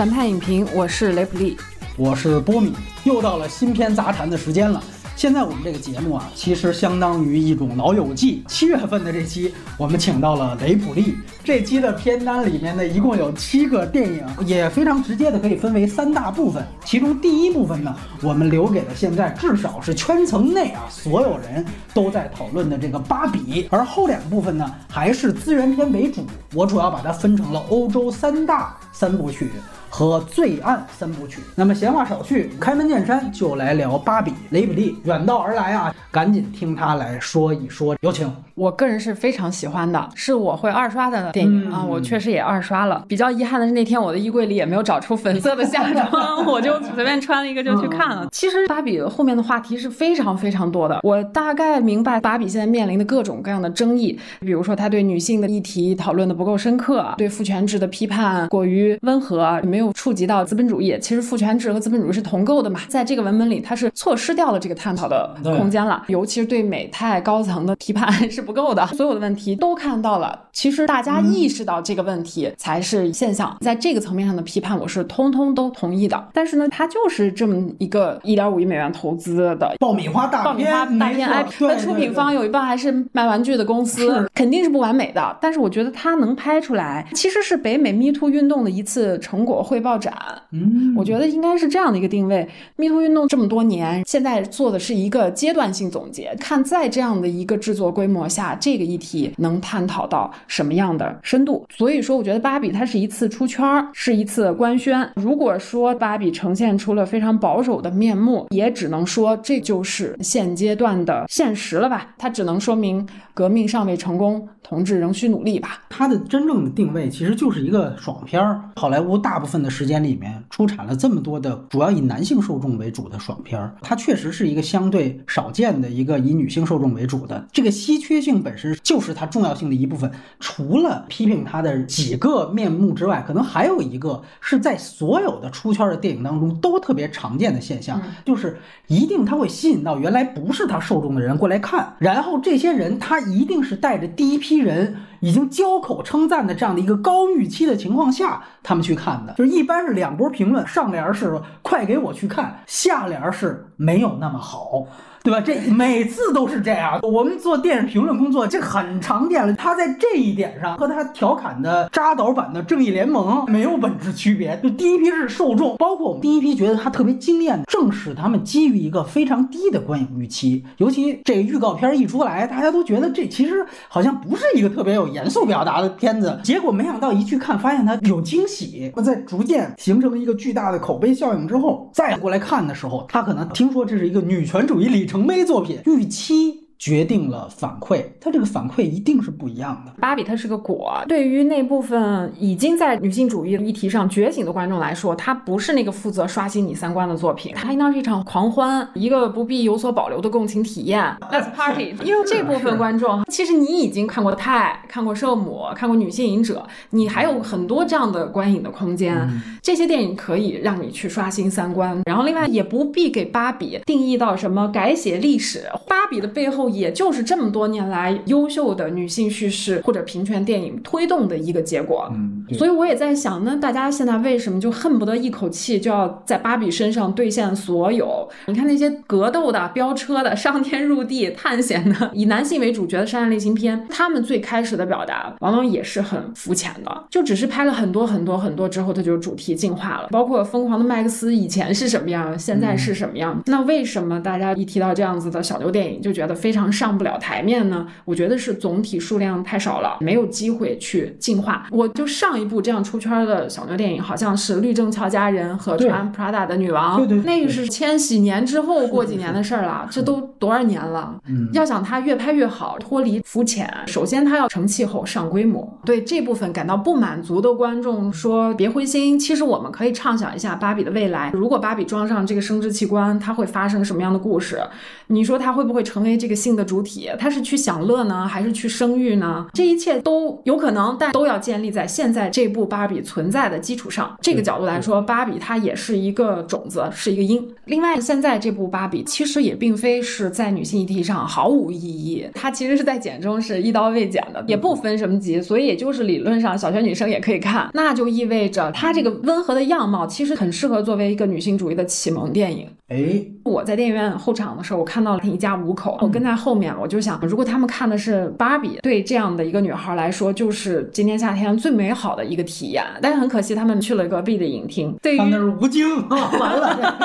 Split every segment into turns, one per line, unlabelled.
反派影评，我是雷普利，
我是波米，又到了新片杂谈的时间了。现在我们这个节目啊，其实相当于一种老友记。七月份的这期，我们请到了雷普利。这期的片单里面呢，一共有七个电影，也非常直接的可以分为三大部分。其中第一部分呢，我们留给了现在至少是圈层内啊所有人都在讨论的这个《芭比》，而后两部分呢，还是资源片为主。我主要把它分成了欧洲三大三部曲。和罪案三部曲。那么闲话少叙，开门见山就来聊芭比。雷比利远道而来啊，赶紧听他来说一说。有请。
我个人是非常喜欢的，是我会二刷的电影啊。我确实也二刷了。比较遗憾的是那天我的衣柜里也没有找出粉色的夏装，我就随便穿了一个就去看了。其实芭比后面的话题是非常非常多的。我大概明白芭比现在面临的各种各样的争议，比如说她对女性的议题讨论的不够深刻，对父权制的批判过于温和，没有触及到资本主义。其实父权制和资本主义是同构的嘛，在这个文本里，它是错失掉了这个探讨的空间了。尤其是对美泰高层的批判 是不够的，所有的问题都看到了。其实大家意识到这个问题才是现象，在这个层面上的批判，我是通通都同意的。但是呢，它就是这么一个一点五亿美元投资的
爆米花大
爆米花大片 IP，那出品方有一半还是卖玩具的公司，肯定是不完美的。但是我觉得它能拍出来，其实是北美 Me Too 运动的一次成果汇报展。嗯，我觉得应该是这样的一个定位。Me Too 运动这么多年，现在做的是一个阶段性总结，看在这样的一个制作规模下，这个议题能探讨到什么样的深度。所以说，我觉得芭比它是一次出圈，是一次官宣。如果说芭比呈现出了非常保守的面目，也只能说这就是现阶段的现实了吧。它只能说明革命尚未成功，同志仍需努力吧。
它的真正的定位其实就是一个爽片儿。好莱坞大部分的时间里面出产了这么多的主要以男性受众为主的爽片儿，它确实是一个相对少见的一个以女性受众为主的。这个稀缺性本身就是它重要性的一部分。除了批评它的几个面目之外，可能还有一个是在所有的出圈的电影当中都特别常见的现象，就是一定它会吸引到原来不是它受众的人过来看，然后这些人他一定是带着第一批人。已经交口称赞的这样的一个高预期的情况下，他们去看的，就是一般是两波评论，上联是快给我去看，下联是没有那么好。对吧？这每次都是这样。我们做电影评论工作，这很常见了。他在这一点上和他调侃的扎导版的《正义联盟》没有本质区别。就第一批是受众，包括我们第一批觉得他特别惊艳的，正是他们基于一个非常低的观影预期。尤其这个预告片一出来，大家都觉得这其实好像不是一个特别有严肃表达的片子。结果没想到一去看，发现它有惊喜。在逐渐形成一个巨大的口碑效应之后，再过来看的时候，他可能听说这是一个女权主义理。成碑作品预期。决定了反馈，它这个反馈一定是不一样的。
芭比它是个果，对于那部分已经在女性主义议题上觉醒的观众来说，它不是那个负责刷新你三观的作品，它应当是一场狂欢，一个不必有所保留的共情体验。Let's party！因为这部分观众，其实你已经看过《泰》，看过《圣母》，看过《女性瘾者》，你还有很多这样的观影的空间。这些电影可以让你去刷新三观，然后另外也不必给芭比定义到什么改写历史。芭比的背后。也就是这么多年来优秀的女性叙事或者平权电影推动的一个结果。嗯，所以我也在想，那大家现在为什么就恨不得一口气就要在芭比身上兑现所有？你看那些格斗的、飙车的、上天入地、探险的，以男性为主角的商业类型片，他们最开始的表达往往也是很肤浅的，就只是拍了很多很多很多之后，它就主题进化了。包括《疯狂的麦克斯》以前是什么样，现在是什么样？那为什么大家一提到这样子的小牛电影，就觉得非常？上不了台面呢？我觉得是总体数量太少了，没有机会去进化。我就上一部这样出圈的小牛电影，好像是《律政俏佳人》和《穿 Prada 的女王》，
对对，
那个是千禧年之后过几年的事儿了，这都多少年了？嗯，要想它越拍越好，脱离肤浅，首先它要成气候、上规模。对这部分感到不满足的观众说别灰心，其实我们可以畅想一下芭比的未来。如果芭比装上这个生殖器官，它会发生什么样的故事？你说它会不会成为这个性的主体？它是去享乐呢，还是去生育呢？这一切都有可能，但都要建立在现在这部芭比存在的基础上，这个角度来说，芭比它也是一个种子，是一个因。另外，现在这部芭比其实也并非是在女性议题上毫无意义，它其实是在简中是一刀未剪的，也不分什么级，所以也就是理论上小学女生也可以看。那就意味着它这个温和的样貌其实很适合作为一个女性主义的启蒙电影。
哎，
我在电影院候场的时候，我看到了一家五口，我跟在后面，我就想，如果他们看的是芭比，对这样的一个女孩来说，就是今年夏天最美好的一个体验。但是很可惜，他们去了隔壁的影厅，对于
那是吴京啊，完了，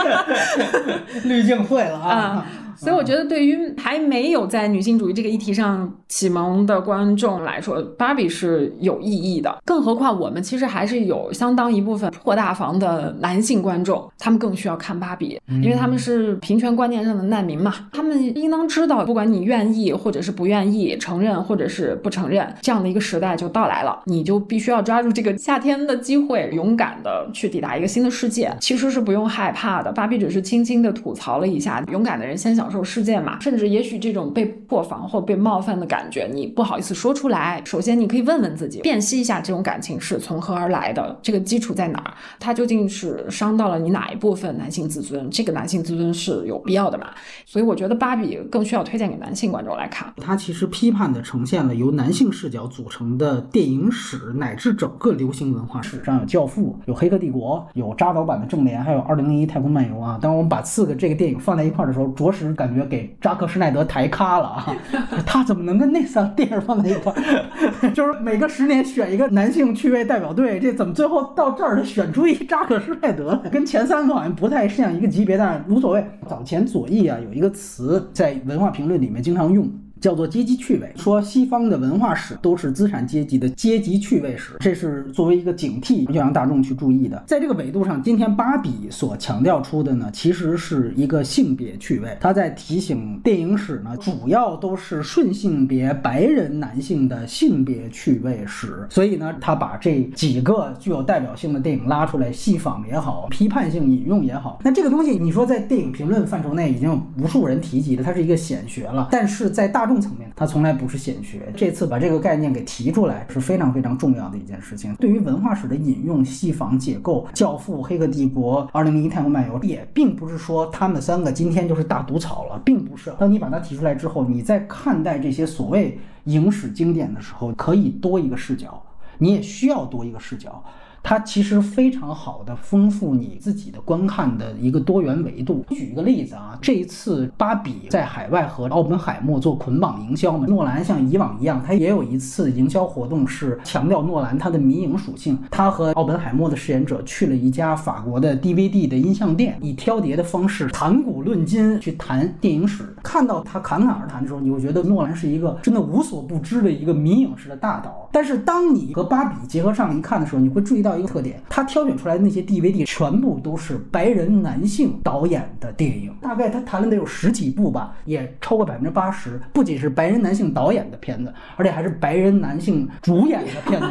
滤镜会了啊。
所以我觉得，对于还没有在女性主义这个议题上启蒙的观众来说，芭比是有意义的。更何况，我们其实还是有相当一部分破大防的男性观众，他们更需要看芭比，因为他们是平权观念上的难民嘛。他们应当知道，不管你愿意或者是不愿意承认或者是不承认，这样的一个时代就到来了，你就必须要抓住这个夏天的机会，勇敢的去抵达一个新的世界。其实是不用害怕的。芭比只是轻轻的吐槽了一下，勇敢的人先想。享受世界嘛，甚至也许这种被破防或被冒犯的感觉，你不好意思说出来。首先，你可以问问自己，辨析一下这种感情是从何而来的，这个基础在哪儿？它究竟是伤到了你哪一部分男性自尊？这个男性自尊是有必要的嘛？所以，我觉得芭比更需要推荐给男性观众来看。
它其实批判的呈现了由男性视角组成的电影史乃至整个流行文化史上有《教父》，有《黑客帝国》，有扎导版的《正联》，还有《二零零一太空漫游》啊。当我们把四个这个电影放在一块儿的时候，着实。感觉给扎克施耐德抬咖了啊！他怎么能跟那仨电影放在一块儿？就是每个十年选一个男性趣味代表队，这怎么最后到这儿选出一扎克施耐德来？跟前三个好像不太像一个级别，但是无所谓。早前左翼啊有一个词在文化评论里面经常用。叫做阶级趣味，说西方的文化史都是资产阶级的阶级趣味史，这是作为一个警惕，要让大众去注意的。在这个维度上，今天芭比所强调出的呢，其实是一个性别趣味。他在提醒电影史呢，主要都是顺性别白人男性的性别趣味史。所以呢，他把这几个具有代表性的电影拉出来戏仿也好，批判性引用也好。那这个东西，你说在电影评论范畴内已经有无数人提及了，它是一个显学了。但是在大众层面，它从来不是显学。这次把这个概念给提出来是非常非常重要的一件事情。对于文化史的引用、戏仿、解构，《教父》《黑客帝国》《二零零一太空漫游》，也并不是说他们三个今天就是大毒草了，并不是。当你把它提出来之后，你在看待这些所谓影史经典的时候，可以多一个视角，你也需要多一个视角。它其实非常好的丰富你自己的观看的一个多元维度。举一个例子啊，这一次芭比在海外和奥本海默做捆绑营销嘛，诺兰像以往一样，他也有一次营销活动是强调诺兰他的迷影属性。他和奥本海默的饰演者去了一家法国的 DVD 的音像店，以挑碟的方式谈古论今去谈电影史。看到他侃侃而谈的时候，你会觉得诺兰是一个真的无所不知的一个迷影式的大导。但是当你和芭比结合上一看的时候，你会注意到。一个特点，他挑选出来的那些 DVD 全部都是白人男性导演的电影，大概他谈了得有十几部吧，也超过百分之八十，不仅是白人男性导演的片子，而且还是白人男性主演的片子。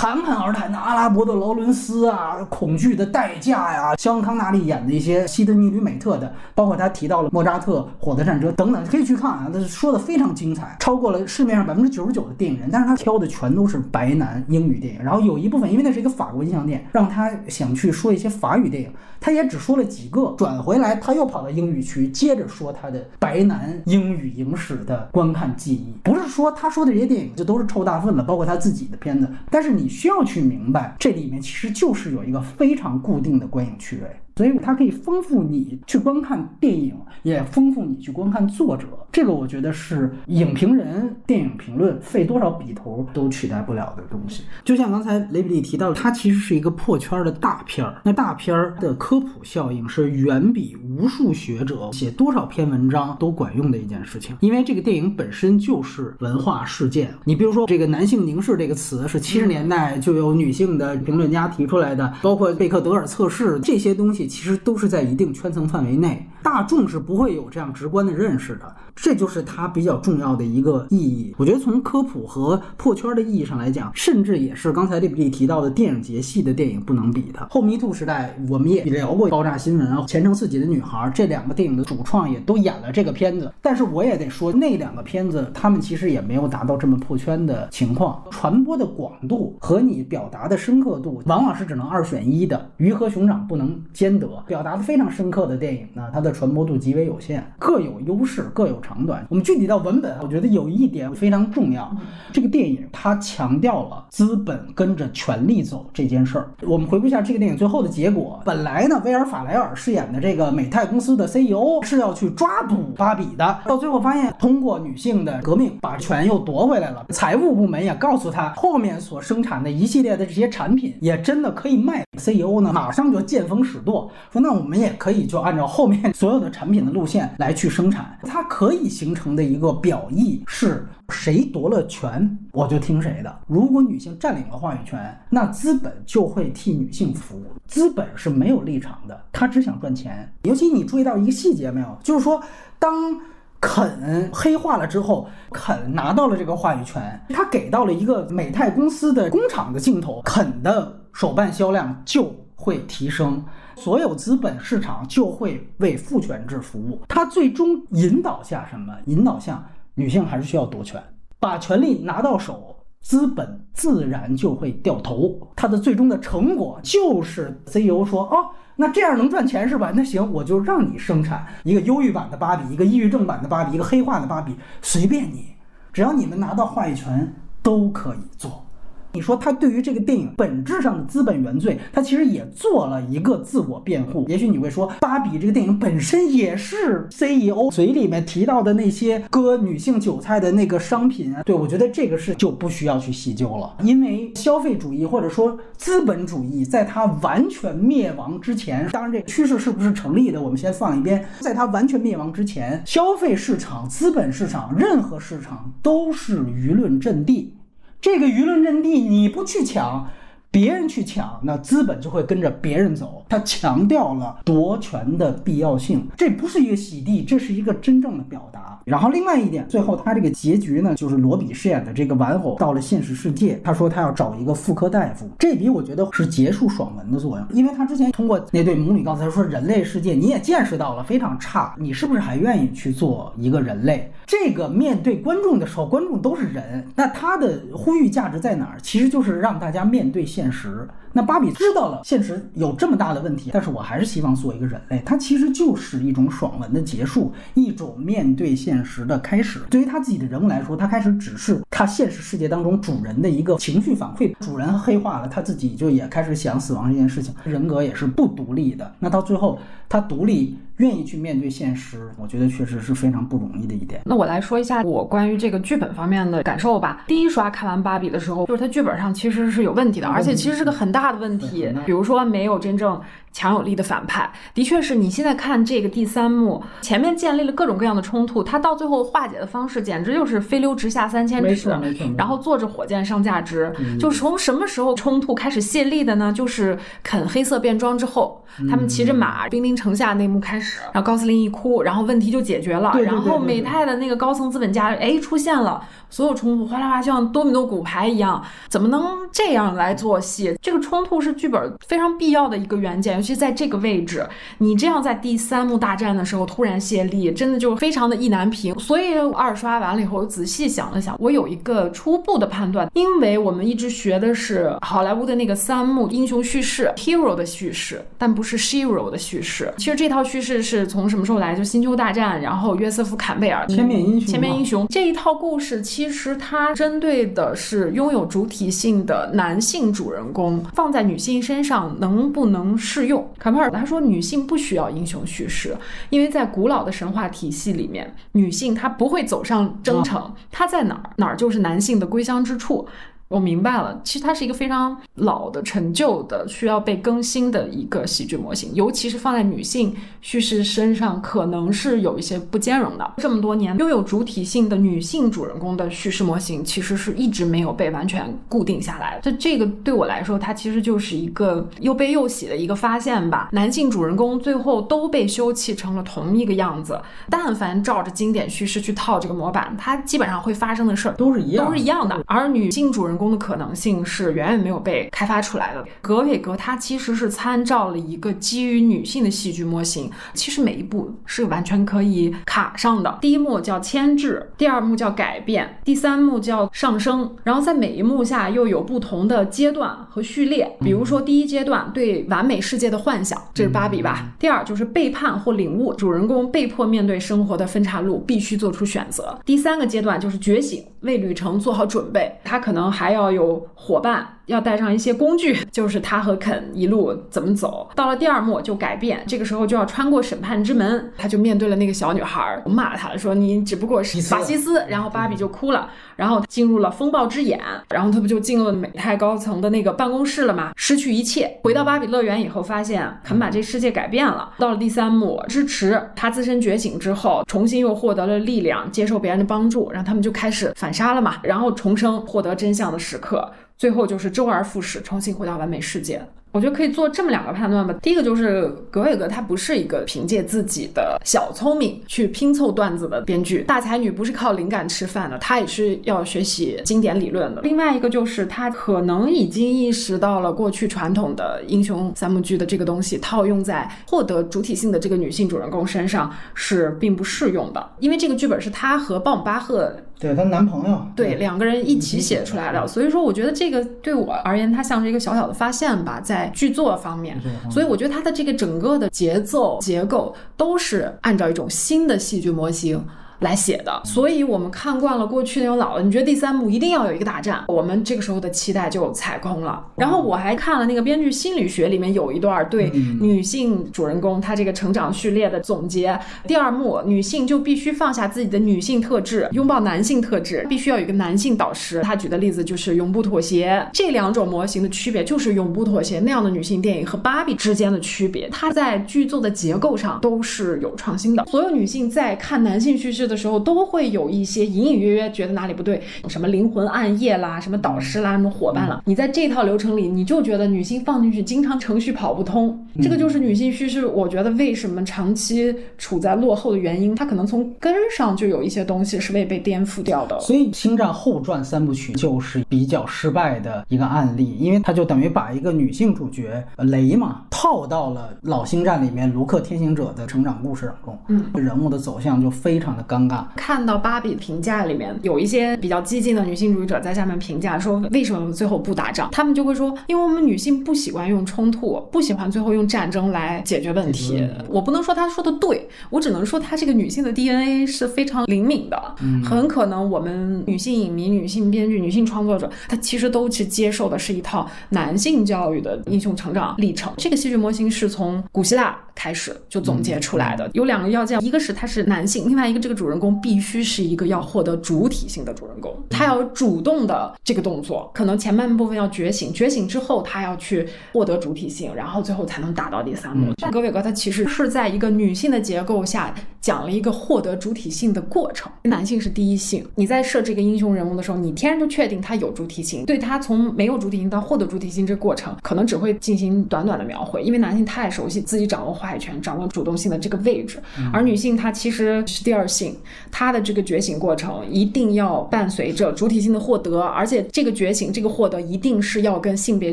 侃侃而谈的阿拉伯的劳伦斯啊，恐惧的代价呀，肖恩康纳利演的一些西德尼吕美特的，包括他提到了莫扎特火的战车等等，可以去看啊，他说的非常精彩，超过了市面上百分之九十九的电影人，但是他挑的全都是白男英语电影，然后有一部分因为那是一个法国印象店，让他想去说一些法语电影，他也只说了几个，转回来他又跑到英语区接着说他的白男英语影史的观看记忆，不是说他说的这些电影就都是臭大粪了，包括他自己的片子，但是。你需要去明白，这里面其实就是有一个非常固定的观影区位。所以它可以丰富你去观看电影，也丰富你去观看作者。这个我觉得是影评人、电影评论费多少笔头都取代不了的东西。就像刚才雷比利提到，它其实是一个破圈的大片儿。那大片儿的科普效应是远比无数学者写多少篇文章都管用的一件事情。因为这个电影本身就是文化事件。你比如说，这个“男性凝视”这个词是七十年代就有女性的评论家提出来的，包括贝克德尔测试这些东西。其实都是在一定圈层范围内，大众是不会有这样直观的认识的。这就是它比较重要的一个意义。我觉得从科普和破圈的意义上来讲，甚至也是刚才利比利提到的电影节系的电影不能比的。后迷兔时代，我们也聊过爆炸新闻啊，前程似锦的女孩这两个电影的主创也都演了这个片子。但是我也得说，那两个片子他们其实也没有达到这么破圈的情况，传播的广度和你表达的深刻度，往往是只能二选一的，鱼和熊掌不能兼得。表达的非常深刻的电影呢，它的传播度极为有限，各有优势，各有。长短，我们具体到文本，我觉得有一点非常重要。这个电影它强调了资本跟着权力走这件事儿。我们回顾一下这个电影最后的结果。本来呢，威尔法莱尔饰演的这个美泰公司的 CEO 是要去抓捕芭比的，到最后发现通过女性的革命把权又夺回来了。财务部门也告诉他，后面所生产的一系列的这些产品也真的可以卖。CEO 呢，马上就见风使舵，说那我们也可以就按照后面 所有的产品的路线来去生产，它可以。形成的一个表意是谁夺了权，我就听谁的。如果女性占领了话语权，那资本就会替女性服务。资本是没有立场的，他只想赚钱。尤其你注意到一个细节没有？就是说，当肯黑化了之后，肯拿到了这个话语权，他给到了一个美泰公司的工厂的镜头，肯的手办销量就会提升。所有资本市场就会为父权制服务，它最终引导下什么？引导向女性还是需要夺权，把权力拿到手，资本自然就会掉头。它的最终的成果就是 CEO 说：“哦，那这样能赚钱是吧？那行，我就让你生产一个忧郁版的芭比，一个抑郁症版的芭比，一个黑化的芭比，随便你，只要你们拿到话语权，都可以做。”你说他对于这个电影本质上的资本原罪，他其实也做了一个自我辩护。也许你会说，《芭比》这个电影本身也是 CEO 嘴里面提到的那些割女性韭菜的那个商品啊。对我觉得这个是就不需要去细究了，因为消费主义或者说资本主义在它完全灭亡之前，当然这个趋势是不是成立的，我们先放一边。在它完全灭亡之前，消费市场、资本市场、任何市场都是舆论阵地。这个舆论阵地，你不去抢，别人去抢，那资本就会跟着别人走。他强调了夺权的必要性，这不是一个洗地，这是一个真正的表达。然后另外一点，最后他这个结局呢，就是罗比饰演的这个玩偶到了现实世界，他说他要找一个妇科大夫，这笔我觉得是结束爽文的作用，因为他之前通过那对母女告诉他说，人类世界你也见识到了非常差，你是不是还愿意去做一个人类？这个面对观众的时候，观众都是人，那他的呼吁价值在哪儿？其实就是让大家面对现实。那芭比知道了现实有这么大的问题，但是我还是希望做一个人类。它其实就是一种爽文的结束，一种面对现实的开始。对于他自己的人物来说，他开始只是他现实世界当中主人的一个情绪反馈。主人黑化了，他自己就也开始想死亡这件事情，人格也是不独立的。那到最后，他独立。愿意去面对现实，我觉得确实是非常不容易的一点。
那我来说一下我关于这个剧本方面的感受吧。第一刷看完芭比的时候，就是它剧本上其实是有问题的，而且其实是个很大的问题。比如说没有真正。强有力的反派，的确是你现在看这个第三幕，前面建立了各种各样的冲突，他到最后化解的方式简直就是飞流直下三千尺，然后坐着火箭上价值。就从什么时候冲突开始泄力的呢？就是啃黑色便装之后，他们骑着马兵临城下那幕开始，然后高司令一哭，然后问题就解决了。然后美泰的那个高层资本家哎出现了，所有冲突哗啦哗像多米诺骨牌一样，怎么能这样来做戏？这个冲突是剧本非常必要的一个元件。其实在这个位置，你这样在第三幕大战的时候突然泄力，真的就非常的意难平。所以二刷完了以后，我仔细想了想，我有一个初步的判断，因为我们一直学的是好莱坞的那个三幕英雄叙事，hero 的叙事，但不是 shero 的叙事。其实这套叙事是从什么时候来？就星球大战，然后约瑟夫坎贝尔
千面英雄，
千面英雄这一套故事，其实它针对的是拥有主体性的男性主人公，放在女性身上能不能适用？卡帕尔他说，女性不需要英雄叙事，因为在古老的神话体系里面，女性她不会走上征程，她在哪儿哪儿就是男性的归乡之处。我明白了，其实它是一个非常老的、陈旧的、需要被更新的一个喜剧模型，尤其是放在女性叙事身上，可能是有一些不兼容的。这么多年，拥有主体性的女性主人公的叙事模型，其实是一直没有被完全固定下来。这这个对我来说，它其实就是一个又悲又喜的一个发现吧。男性主人公最后都被休弃成了同一个样子，但凡照着经典叙事去套这个模板，它基本上会发生的事儿
都是一样，
都是一样的。而女性主人公的可能性是远远没有被开发出来的。格韦格他其实是参照了一个基于女性的戏剧模型，其实每一步是完全可以卡上的。第一幕叫牵制，第二幕叫改变，第三幕叫上升，然后在每一幕下又有不同的阶段和序列。比如说第一阶段对完美世界的幻想，这是芭比吧？第二就是背叛或领悟，主人公被迫面对生活的分岔路，必须做出选择。第三个阶段就是觉醒，为旅程做好准备，他可能还还要有伙伴。要带上一些工具，就是他和肯一路怎么走。到了第二幕就改变，这个时候就要穿过审判之门，他就面对了那个小女孩，骂他说你只不过是法西斯，然后芭比就哭了，然后进入了风暴之眼，然后他不就进入了美泰高层的那个办公室了吗？失去一切，回到芭比乐园以后，发现肯把这世界改变了。到了第三幕，支持他自身觉醒之后，重新又获得了力量，接受别人的帮助，然后他们就开始反杀了嘛，然后重生，获得真相的时刻。最后就是周而复始，重新回到完美世界。我觉得可以做这么两个判断吧。第一个就是格韦格，他不是一个凭借自己的小聪明去拼凑段子的编剧，大才女不是靠灵感吃饭的，她也是要学习经典理论的。另外一个就是他可能已经意识到了过去传统的英雄三幕剧的这个东西套用在获得主体性的这个女性主人公身上是并不适用的，因为这个剧本是她和鲍姆巴赫
对她男朋友
对两个人一起写出来的，所以说我觉得这个对我而言，它像是一个小小的发现吧，在。在剧作方面，所以我觉得它的这个整个的节奏结构都是按照一种新的戏剧模型。来写的，所以我们看惯了过去那种老的，你觉得第三幕一定要有一个大战，我们这个时候的期待就踩空了。然后我还看了那个编剧心理学里面有一段对女性主人公她这个成长序列的总结。第二幕，女性就必须放下自己的女性特质，拥抱男性特质，必须要有一个男性导师。他举的例子就是永不妥协这两种模型的区别，就是永不妥协那样的女性电影和芭比之间的区别。它在剧作的结构上都是有创新的。所有女性在看男性叙事。的时候都会有一些隐隐约约觉得哪里不对，什么灵魂暗夜啦，什么导师啦，什么伙伴啦。你在这套流程里，你就觉得女性放进去经常程序跑不通。这个就是女性叙事，我觉得为什么长期处在落后的原因。它可能从根上就有一些东西是未被颠覆掉的。
所以《星战后传》三部曲就是比较失败的一个案例，因为它就等于把一个女性主角雷嘛套到了老星战里面卢克天行者的成长故事当中，
嗯，
人物的走向就非常的高。尴尬。
看到芭比评价里面有一些比较激进的女性主义者在下面评价说，为什么最后不打仗？他们就会说，因为我们女性不喜欢用冲突，不喜欢最后用战争来解决问题。我不能说他说的对，我只能说她这个女性的 DNA 是非常灵敏的。很可能我们女性影迷、女性编剧、女性创作者，她其实都去接受的是一套男性教育的英雄成长历程。这个戏剧模型是从古希腊开始就总结出来的，有两个要件，一个是他是男性，另外一个这个主。主人公必须是一个要获得主体性的主人公，他要主动的这个动作，可能前半部分要觉醒，觉醒之后他要去获得主体性，然后最后才能打到第三幕。格韦格他其实是在一个女性的结构下讲了一个获得主体性的过程，男性是第一性。你在设置一个英雄人物的时候，你天然就确定他有主体性，对他从没有主体性到获得主体性这个过程，可能只会进行短短的描绘，因为男性太熟悉自己掌握话语权、掌握主动性的这个位置，而女性她其实是第二性。他的这个觉醒过程一定要伴随着主体性的获得，而且这个觉醒、这个获得一定是要跟性别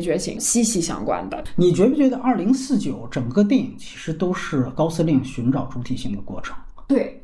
觉醒息息相关的。
你觉不觉得《二零四九》整个电影其实都是高司令寻找主体性的过程？
对，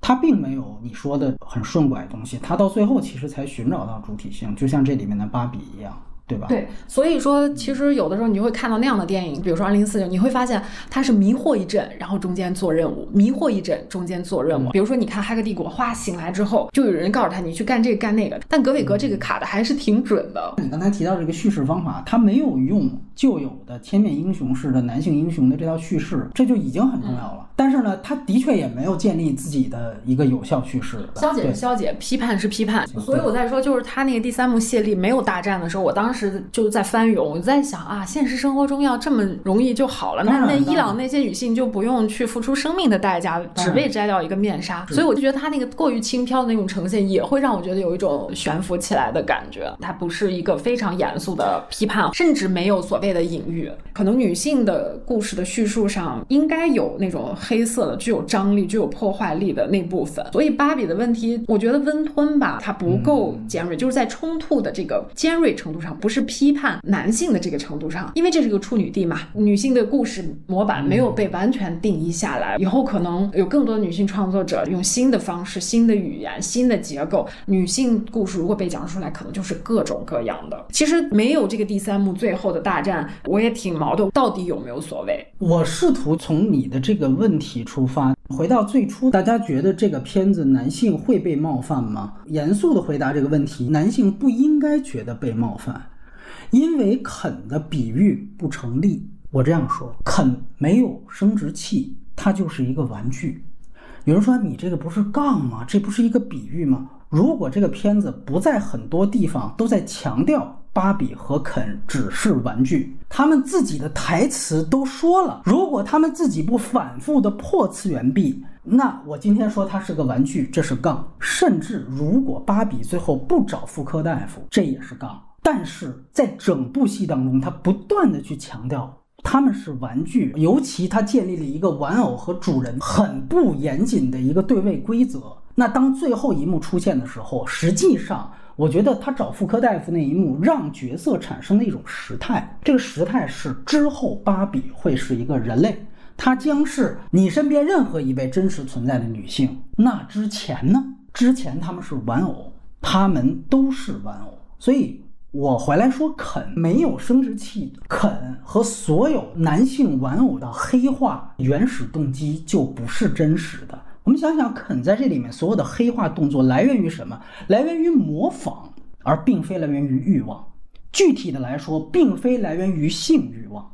他并没有你说的很顺拐的东西，他到最后其实才寻找到主体性，就像这里面的芭比一样。对吧？
对，所以说其实有的时候你就会看到那样的电影，比如说《二零四九》，你会发现它是迷惑一阵，然后中间做任务，迷惑一阵，中间做任务。比如说你看《黑客帝国》，哗，醒来之后就有人告诉他你去干这个干那个，但格韦格这个卡的还是挺准的。
你刚才提到这个叙事方法，他没有用旧有的千面英雄式的男性英雄的这套叙事，这就已经很重要了。但是呢，他的确也没有建立自己的一个有效叙事。
消解是消解，批判是批判。所以我在说，就是他那个第三幕谢丽没有大战的时候，我当时就在翻涌，我在想啊，现实生活中要这么容易就好了，那那伊朗那些女性就不用去付出生命的代价，只为摘掉一个面纱。所以我就觉得他那个过于轻飘的那种呈现，也会让我觉得有一种悬浮起来的感觉。它不是一个非常严肃的批判，甚至没有所谓的隐喻。可能女性的故事的叙述上应该有那种黑色的、具有张力、具有破坏力的那部分。所以芭比的问题，我觉得温吞吧，它不够尖锐，就是在冲突的这个尖锐程度上，不是批判男性的这个程度上，因为这是个处女地嘛，女性的故事模板没有被完全定义下来。以后可能有更多女性创作者用新的方式、新的语言、新的结构，女性故事如果被讲出来，可能就是各种各样的。其实没有这个第三幕最后的大战，我也挺矛盾，到底有没有所谓？
我试图从你的这个问题出发，回到最初，大家觉得这个片子男性会被冒犯吗？严肃的回答这个问题，男性不应该觉得被冒犯，因为肯的比喻不成立。我这样说，肯没有生殖器，它就是一个玩具。有人说你这个不是杠吗？这不是一个比喻吗？如果这个片子不在很多地方都在强调芭比和肯只是玩具，他们自己的台词都说了，如果他们自己不反复的破次元壁，那我今天说他是个玩具，这是杠。甚至如果芭比最后不找妇科大夫，这也是杠。但是在整部戏当中，他不断的去强调他们是玩具，尤其他建立了一个玩偶和主人很不严谨的一个对位规则。那当最后一幕出现的时候，实际上我觉得他找妇科大夫那一幕让角色产生了一种时态，这个时态是之后芭比会是一个人类，她将是你身边任何一位真实存在的女性。那之前呢？之前他们是玩偶，他们都是玩偶。所以我回来说，肯没有生殖器，肯和所有男性玩偶的黑化原始动机就不是真实的。我们想想，肯在这里面所有的黑化动作来源于什么？来源于模仿，而并非来源于欲望。具体的来说，并非来源于性欲望。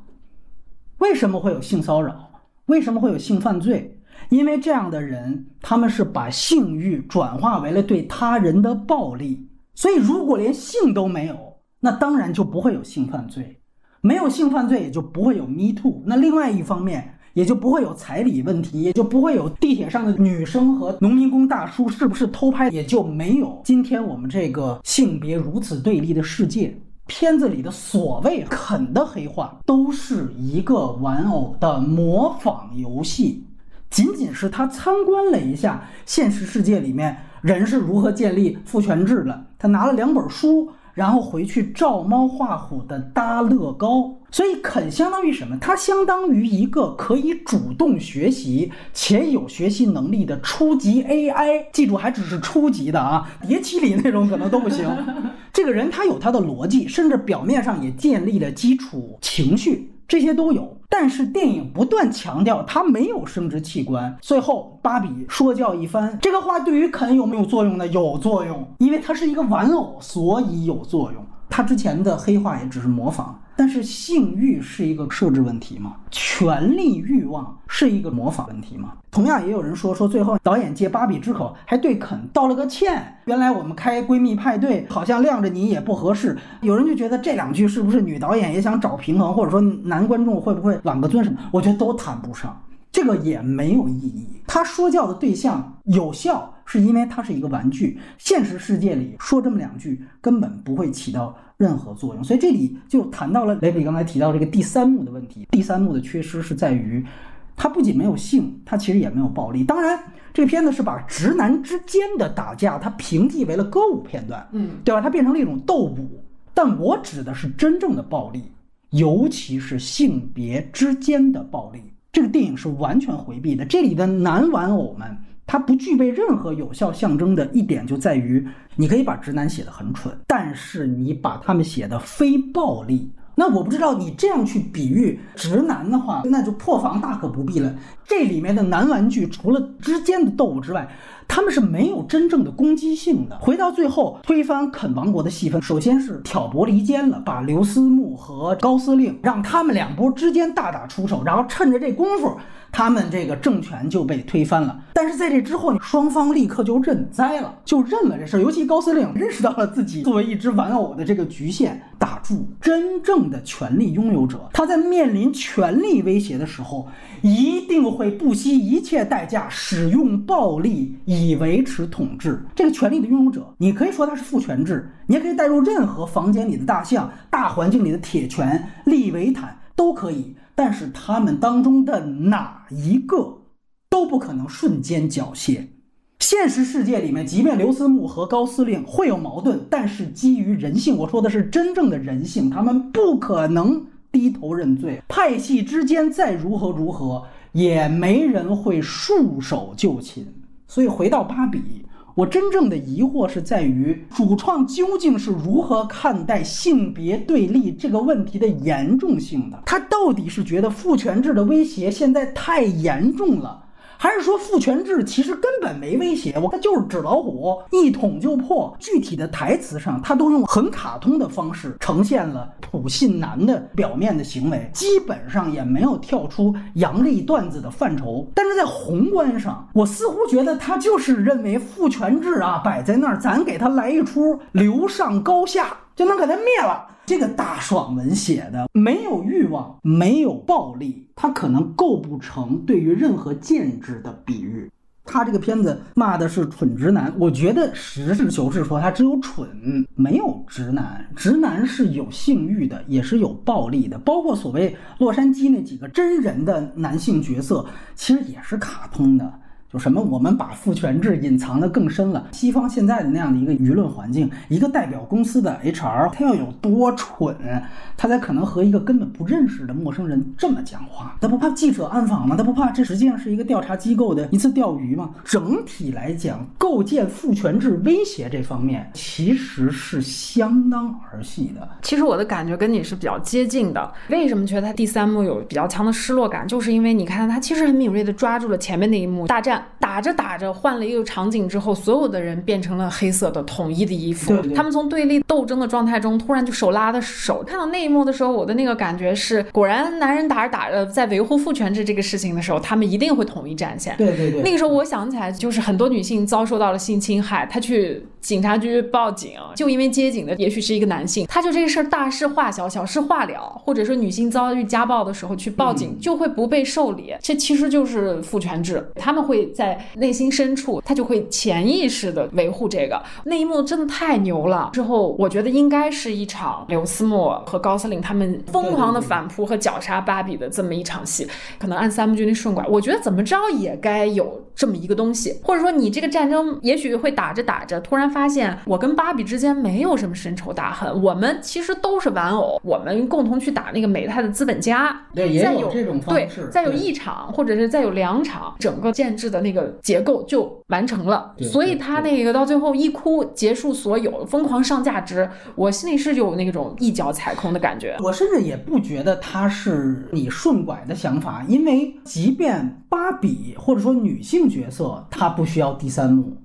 为什么会有性骚扰？为什么会有性犯罪？因为这样的人，他们是把性欲转化为了对他人的暴力。所以，如果连性都没有，那当然就不会有性犯罪。没有性犯罪，也就不会有 Me Too。那另外一方面，也就不会有彩礼问题，也就不会有地铁上的女生和农民工大叔是不是偷拍，也就没有今天我们这个性别如此对立的世界。片子里的所谓肯的黑化，都是一个玩偶的模仿游戏，仅仅是他参观了一下现实世界里面人是如何建立父权制的，他拿了两本书。然后回去照猫画虎的搭乐高，所以肯相当于什么？它相当于一个可以主动学习且有学习能力的初级 AI。记住，还只是初级的啊，叠起里那种可能都不行。这个人他有他的逻辑，甚至表面上也建立了基础情绪，这些都有。但是电影不断强调他没有生殖器官，最后芭比说教一番，这个话对于肯有没有作用呢？有作用，因为它是一个玩偶，所以有作用。他之前的黑化也只是模仿。但是性欲是一个设置问题吗？权力欲望是一个模仿问题吗？同样也有人说说最后导演借芭比之口还对肯道了个歉。原来我们开闺蜜派对好像晾着你也不合适。有人就觉得这两句是不是女导演也想找平衡，或者说男观众会不会挽个尊什么？我觉得都谈不上，这个也没有意义。他说教的对象有效，是因为他是一个玩具。现实世界里说这么两句根本不会起到。任何作用，所以这里就谈到了雷比刚才提到这个第三幕的问题。第三幕的缺失是在于，它不仅没有性，它其实也没有暴力。当然，这个片子是把直男之间的打架，它平替为了歌舞片段，
嗯，
对吧？它变成了一种斗舞。但我指的是真正的暴力，尤其是性别之间的暴力。这个电影是完全回避的。这里的男玩偶们。它不具备任何有效象征的一点就在于，你可以把直男写的很蠢，但是你把他们写的非暴力。那我不知道你这样去比喻直男的话，那就破防大可不必了。这里面的男玩具除了之间的斗舞之外，他们是没有真正的攻击性的。回到最后推翻肯王国的戏份，首先是挑拨离间了，把刘思慕和高司令让他们两拨之间大打出手，然后趁着这功夫。他们这个政权就被推翻了，但是在这之后，双方立刻就认栽了，就认了这事儿。尤其高司令认识到了自己作为一只玩偶的这个局限，打住！真正的权力拥有者，他在面临权力威胁的时候，一定会不惜一切代价使用暴力以维持统治。这个权力的拥有者，你可以说他是父权制，你也可以带入任何房间里的大象、大环境里的铁拳、利维坦都可以。但是他们当中的哪一个都不可能瞬间缴械。现实世界里面，即便刘思慕和高司令会有矛盾，但是基于人性，我说的是真正的人性，他们不可能低头认罪。派系之间再如何如何，也没人会束手就擒。所以回到芭比。我真正的疑惑是在于，主创究竟是如何看待性别对立这个问题的严重性的？他到底是觉得父权制的威胁现在太严重了？还是说父权制其实根本没威胁我，它就是纸老虎，一捅就破。具体的台词上，他都用很卡通的方式呈现了普信男的表面的行为，基本上也没有跳出杨笠段子的范畴。但是在宏观上，我似乎觉得他就是认为父权制啊摆在那儿，咱给他来一出刘上高下。就能给他灭了。这个大爽文写的没有欲望，没有暴力，他可能构不成对于任何建制的比喻。他这个片子骂的是蠢直男，我觉得实事求是说，他只有蠢，没有直男。直男是有性欲的，也是有暴力的。包括所谓洛杉矶那几个真人的男性角色，其实也是卡通的。就什么，我们把父权制隐藏的更深了。西方现在的那样的一个舆论环境，一个代表公司的 HR，他要有多蠢，他才可能和一个根本不认识的陌生人这么讲话？他不怕记者暗访吗？他不怕这实际上是一个调查机构的一次钓鱼吗？整体来讲，构建父权制威胁这方面其实是相当儿戏的。
其实我的感觉跟你是比较接近的。为什么觉得他第三幕有比较强的失落感？就是因为你看他其实很敏锐地抓住了前面那一幕大战。打着打着换了一个场景之后，所有的人变成了黑色的统一的衣服。他们从对立斗争的状态中突然就手拉的手。看到那一幕的时候，我的那个感觉是，果然男人打着打着，在维护父权制这个事情的时候，他们一定会统一战线。
对对对。
那个时候我想起来，就是很多女性遭受到了性侵害，她去警察局报警，就因为接警的也许是一个男性，他就这个事儿大事化小，小事化了，或者说女性遭遇家暴的时候去报警，就会不被受理。这其实就是父权制，他们会。在内心深处，他就会潜意识的维护这个那一幕，真的太牛了。之后，我觉得应该是一场刘思慕和高司令他们疯狂的反扑和绞杀芭比的这么一场戏。可能按三部剧那顺拐，我觉得怎么着也该有这么一个东西，或者说你这个战争也许会打着打着，突然发现我跟芭比之间没有什么深仇大恨，我们其实都是玩偶，我们共同去打那个美泰的资本家。
对，也有这种方
式。对，再有一场，或者是再有两场，整个建制的。那个结构就完成了，所以他那个到最后一哭结束所有，疯狂上价值，我心里是有那种一脚踩空的感觉。
我甚至也不觉得他是你顺拐的想法，因为即便芭比或者说女性角色，她不需要第三幕，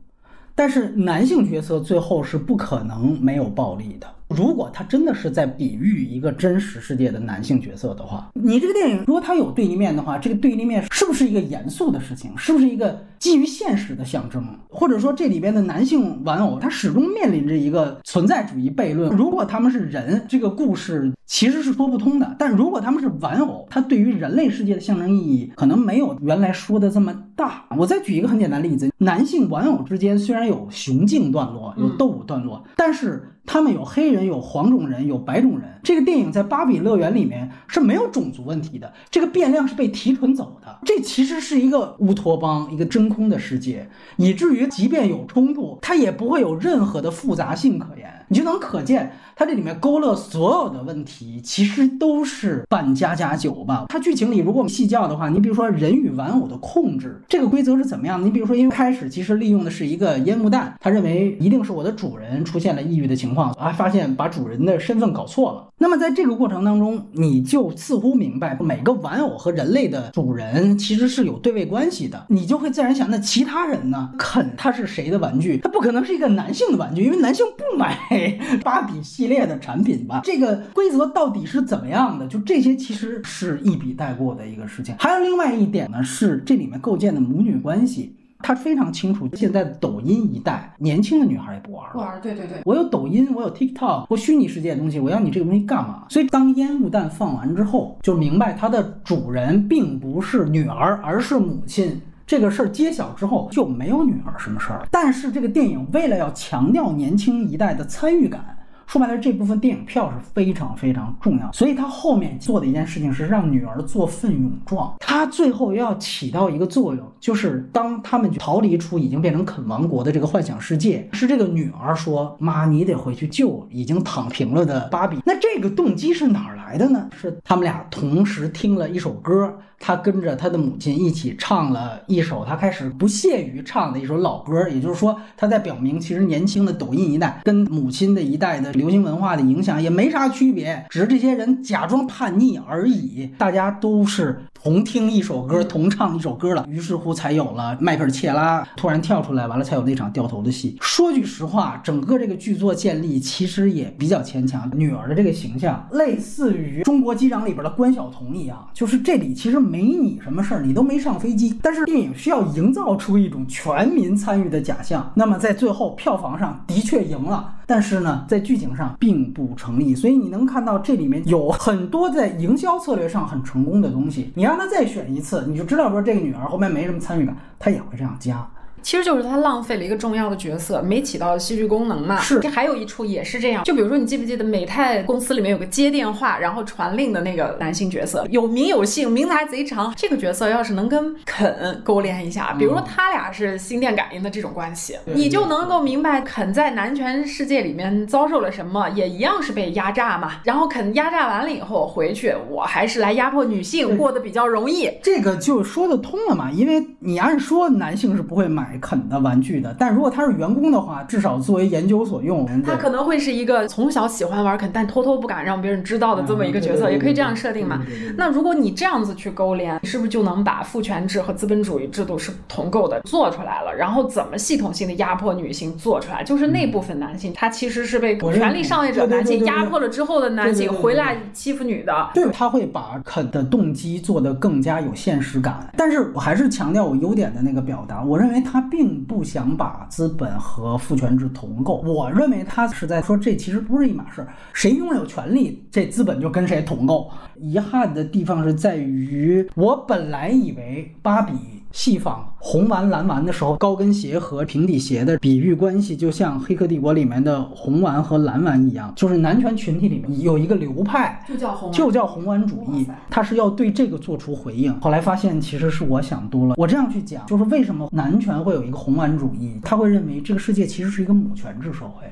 但是男性角色最后是不可能没有暴力的。如果他真的是在比喻一个真实世界的男性角色的话，你这个电影如果它有对立面的话，这个对立面是不是一个严肃的事情？是不是一个基于现实的象征？或者说这里边的男性玩偶，他始终面临着一个存在主义悖论。如果他们是人，这个故事其实是说不通的；但如果他们是玩偶，它对于人类世界的象征意义可能没有原来说的这么大。我再举一个很简单的例子：男性玩偶之间虽然有雄竞段落，有斗舞段落，但是。他们有黑人，有黄种人，有白种人。这个电影在芭比乐园里面是没有种族问题的，这个变量是被提纯走的。这其实是一个乌托邦，一个真空的世界，以至于即便有冲突，它也不会有任何的复杂性可言。你就能可见，它这里面勾勒所有的问题，其实都是半加加酒吧。它剧情里如果我们细叫的话，你比如说人与玩偶的控制，这个规则是怎么样的？你比如说，因为开始其实利用的是一个烟雾弹，他认为一定是我的主人出现了抑郁的情况，啊，发现把主人的身份搞错了。那么在这个过程当中，你就似乎明白每个玩偶和人类的主人其实是有对位关系的，你就会自然想，那其他人呢？肯他是谁的玩具？他不可能是一个男性的玩具，因为男性不买 芭比系列的产品吧？这个规则到底是怎么样的？就这些其实是一笔带过的一个事情。还有另外一点呢，是这里面构建的母女关系。他非常清楚，现在的抖音一代年轻的女孩也不玩了。
不玩，对对对。
我有抖音，我有 TikTok，我虚拟世界的东西，我要你这个东西干嘛？所以当烟雾弹放完之后，就明白它的主人并不是女儿，而是母亲。这个事儿揭晓之后，就没有女儿什么事儿。但是这个电影为了要强调年轻一代的参与感。说白了，这部分电影票是非常非常重要，所以他后面做的一件事情是让女儿做奋勇状。他最后要起到一个作用，就是当他们逃离出已经变成肯王国的这个幻想世界，是这个女儿说：“妈，你得回去救已经躺平了的芭比。”那这个动机是哪儿来的呢？是他们俩同时听了一首歌。他跟着他的母亲一起唱了一首他开始不屑于唱的一首老歌，也就是说，他在表明其实年轻的抖音一代跟母亲的一代的流行文化的影响也没啥区别，只是这些人假装叛逆而已。大家都是同听一首歌，同唱一首歌了，于是乎才有了迈克尔·切拉突然跳出来，完了才有那场掉头的戏。说句实话，整个这个剧作建立其实也比较牵强。女儿的这个形象类似于《中国机长》里边的关晓彤一样，就是这里其实。没你什么事儿，你都没上飞机。但是电影需要营造出一种全民参与的假象，那么在最后票房上的确赢了，但是呢，在剧情上并不成立。所以你能看到这里面有很多在营销策略上很成功的东西。你让他再选一次，你就知道说这个女儿后面没什么参与感，他也会这样加。
其实就是他浪费了一个重要的角色，没起到戏剧功能嘛。
是，
这还有一处也是这样。就比如说，你记不记得美泰公司里面有个接电话然后传令的那个男性角色，有名有姓，名字还贼长。这个角色要是能跟肯勾连一下，比如说他俩是心电感应的这种关系，你就能够明白肯在男权世界里面遭受了什么，也一样是被压榨嘛。然后肯压榨完了以后回去，我还是来压迫女性，过得比较容易。
这个就说得通了嘛，因为你按说男性是不会买。肯的玩具的，但如果他是员工的话，至少作为研究所用，
他可能会是一个从小喜欢玩肯，但偷偷不敢让别人知道的这么一个角色，也可以这样设定嘛。那如果你这样子去勾连，是不是就能把父权制和资本主义制度是同构的做出来了？然后怎么系统性的压迫女性做出来？就是那部分男性，他其实是被权力上位者男性压迫了之后的男性回来欺负女的。
对，他会把肯的动机做得更加有现实感。但是我还是强调我优点的那个表达，我认为他。他并不想把资本和父权制同构，我认为他是在说这其实不是一码事，谁拥有权利，这资本就跟谁同构。遗憾的地方是在于，我本来以为芭比。戏仿红丸蓝丸的时候，高跟鞋和平底鞋的比喻关系，就像《黑客帝国》里面的红丸和蓝丸一样，就是男权群体里面有一个流派，
就叫红，
就叫红丸主义，他是要对这个做出回应。后来发现其实是我想多了。我这样去讲，就是为什么男权会有一个红丸主义，他会认为这个世界其实是一个母权制社会。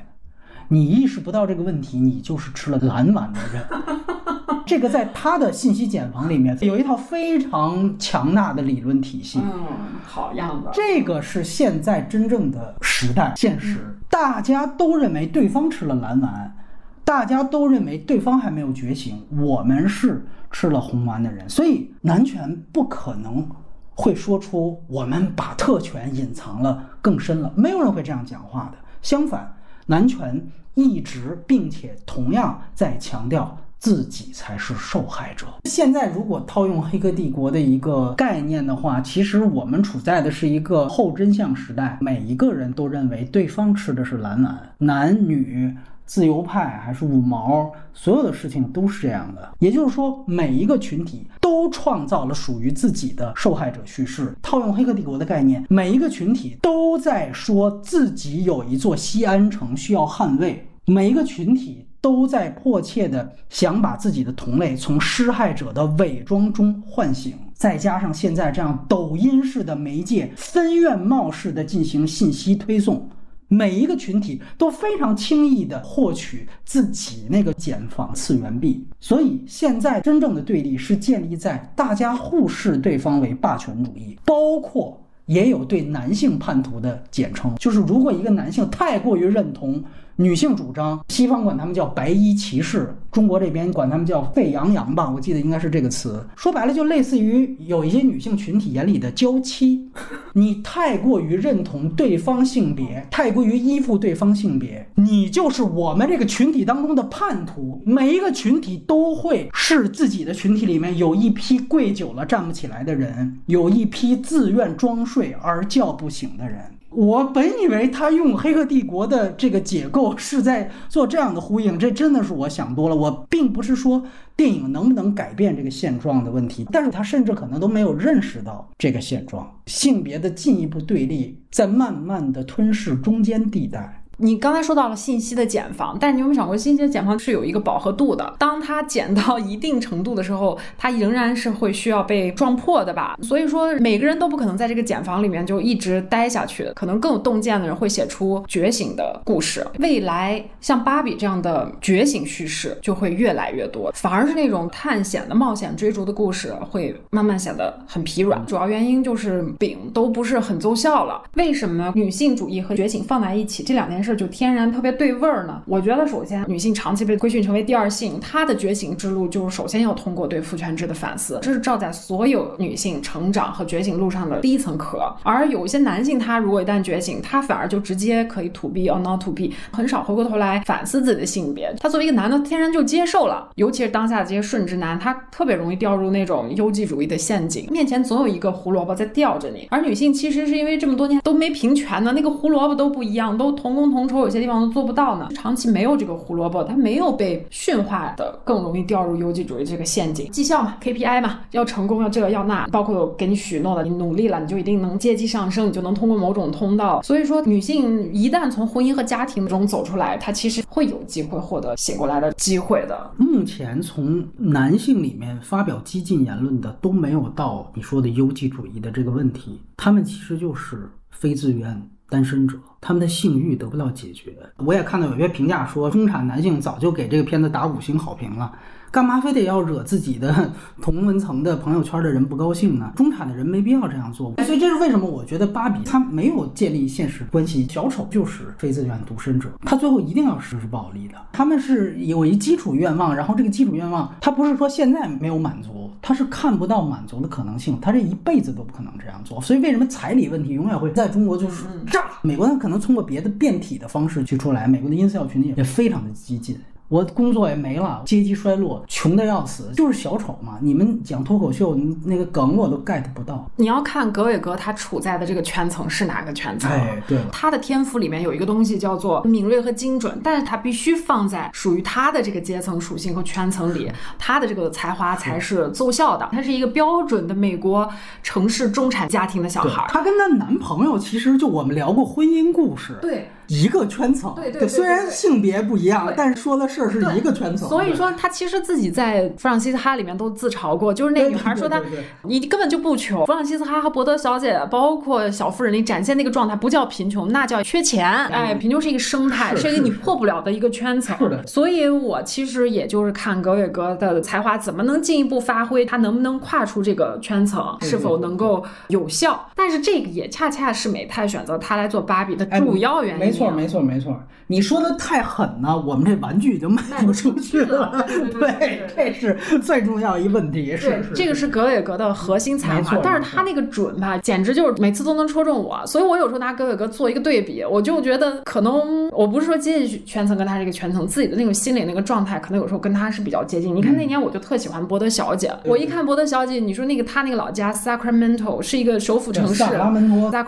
你意识不到这个问题，你就是吃了蓝丸的人。这个在他的信息茧房里面有一套非常强大的理论体系。
嗯，好样的。
这个是现在真正的时代现实，大家都认为对方吃了蓝丸，大家都认为对方还没有觉醒，我们是吃了红丸的人，所以男权不可能会说出我们把特权隐藏了更深了，没有人会这样讲话的。相反。男权一直并且同样在强调自己才是受害者。现在如果套用《黑客帝国》的一个概念的话，其实我们处在的是一个后真相时代，每一个人都认为对方吃的是蓝蓝，男女。自由派还是五毛，所有的事情都是这样的。也就是说，每一个群体都创造了属于自己的受害者叙事。套用《黑客帝国》的概念，每一个群体都在说自己有一座西安城需要捍卫，每一个群体都在迫切的想把自己的同类从施害者的伪装中唤醒。再加上现在这样抖音式的媒介，分院貌式的进行信息推送。每一个群体都非常轻易地获取自己那个减房次元壁，所以现在真正的对立是建立在大家互视对方为霸权主义，包括也有对男性叛徒的简称，就是如果一个男性太过于认同女性主张，西方管他们叫白衣骑士，中国这边管他们叫沸羊羊吧，我记得应该是这个词。说白了，就类似于有一些女性群体眼里的娇妻，你太过于认同对方性别，太过于依附对方性别，你就是我们这个群体当中的叛徒。每一个群体都会是自己的群体里面有一批跪久了站不起来的人，有一批自愿装睡而叫不醒的人。我本以为他用《黑客帝国》的这个解构是在做这样的呼应，这真的是我想多了。我并不是说电影能不能改变这个现状的问题，但是他甚至可能都没有认识到这个现状，性别的进一步对立在慢慢的吞噬中间地带。
你刚才说到了信息的茧房，但是你有没有想过，信息的茧房是有一个饱和度的？当它茧到一定程度的时候，它仍然是会需要被撞破的吧？所以说，每个人都不可能在这个茧房里面就一直待下去。可能更有洞见的人会写出觉醒的故事。未来像芭比这样的觉醒叙事就会越来越多，反而是那种探险的冒险追逐的故事会慢慢显得很疲软。主要原因就是饼都不是很奏效了。为什么女性主义和觉醒放在一起？这两件事。这就天然特别对味儿呢。我觉得，首先，女性长期被规训成为第二性，她的觉醒之路就是首先要通过对父权制的反思，这是照在所有女性成长和觉醒路上的第一层壳。而有一些男性，他如果一旦觉醒，他反而就直接可以 to be or not to be，很少回过头来反思自己的性别。他作为一个男的，天然就接受了。尤其是当下这些顺直男，他特别容易掉入那种优绩主义的陷阱，面前总有一个胡萝卜在吊着你。而女性其实是因为这么多年都没平权呢，那个胡萝卜都不一样，都同工。同酬有些地方都做不到呢，长期没有这个胡萝卜，它没有被驯化的，更容易掉入优绩主义这个陷阱。绩效嘛，KPI 嘛，要成功要这个要那，包括给你许诺的，你努力了，你就一定能阶级上升，你就能通过某种通道。所以说，女性一旦从婚姻和家庭中走出来，她其实会有机会获得醒过来的机会的。
目前从男性里面发表激进言论的都没有到你说的优绩主义的这个问题，他们其实就是非自愿单身者。他们的性欲得不到解决，我也看到有些评价说，中产男性早就给这个片子打五星好评了。干嘛非得要惹自己的 同文层的朋友圈的人不高兴呢？中产的人没必要这样做。所以这是为什么？我觉得芭比她没有建立现实关系，小丑就是非自愿独身者，他最后一定要实施暴力的。他们是有一基础愿望，然后这个基础愿望，他不是说现在没有满足，他是看不到满足的可能性，他这一辈子都不可能这样做。所以为什么彩礼问题永远会在中国就是炸？美国人可能通过别的变体的方式去出来，美国的音效群体也非常的激进。我工作也没了，阶级衰落，穷的要死，就是小丑嘛。你们讲脱口秀那个梗我都 get 不到。
你要看格伟格他处在的这个圈层是哪个圈层？
哎，对，
他的天赋里面有一个东西叫做敏锐和精准，但是他必须放在属于他的这个阶层属性和圈层里，他的这个才华才是奏效的。他是一个标准的美国城市中产家庭的小孩。
他跟他男朋友其实就我们聊过婚姻故事。
对。
一个圈层，
对对，
虽然性别不一样，但是说的事儿是一个圈层。
所以说，他其实自己在弗朗西斯哈里面都自嘲过，就是那女孩说他，你根本就不穷。弗朗西斯哈和伯德小姐，包括小妇人里展现那个状态，不叫贫穷，那叫缺钱。哎，贫穷是一个生态，是一个你破不了的一个圈层。
是的。
所以我其实也就是看格瑞格的才华怎么能进一步发挥，他能不能跨出这个圈层，是否能够有效。但是这个也恰恰是美泰选择他来做芭比的主要原因。
没错，没错，没错。你说的太狠了，我们这玩具就卖不出去了。对，这是最重要一问题。是，
这个是格伟格的核心才华。但是他那个准吧，简直就是每次都能戳中我。所以我有时候拿格伟格做一个对比，我就觉得可能我不是说阶级圈层跟他这个圈层自己的那种心理那个状态，可能有时候跟他是比较接近。你看那年我就特喜欢伯德小姐，我一看伯德小姐，你说那个他那个老家 Sacramento 是一个首府城市，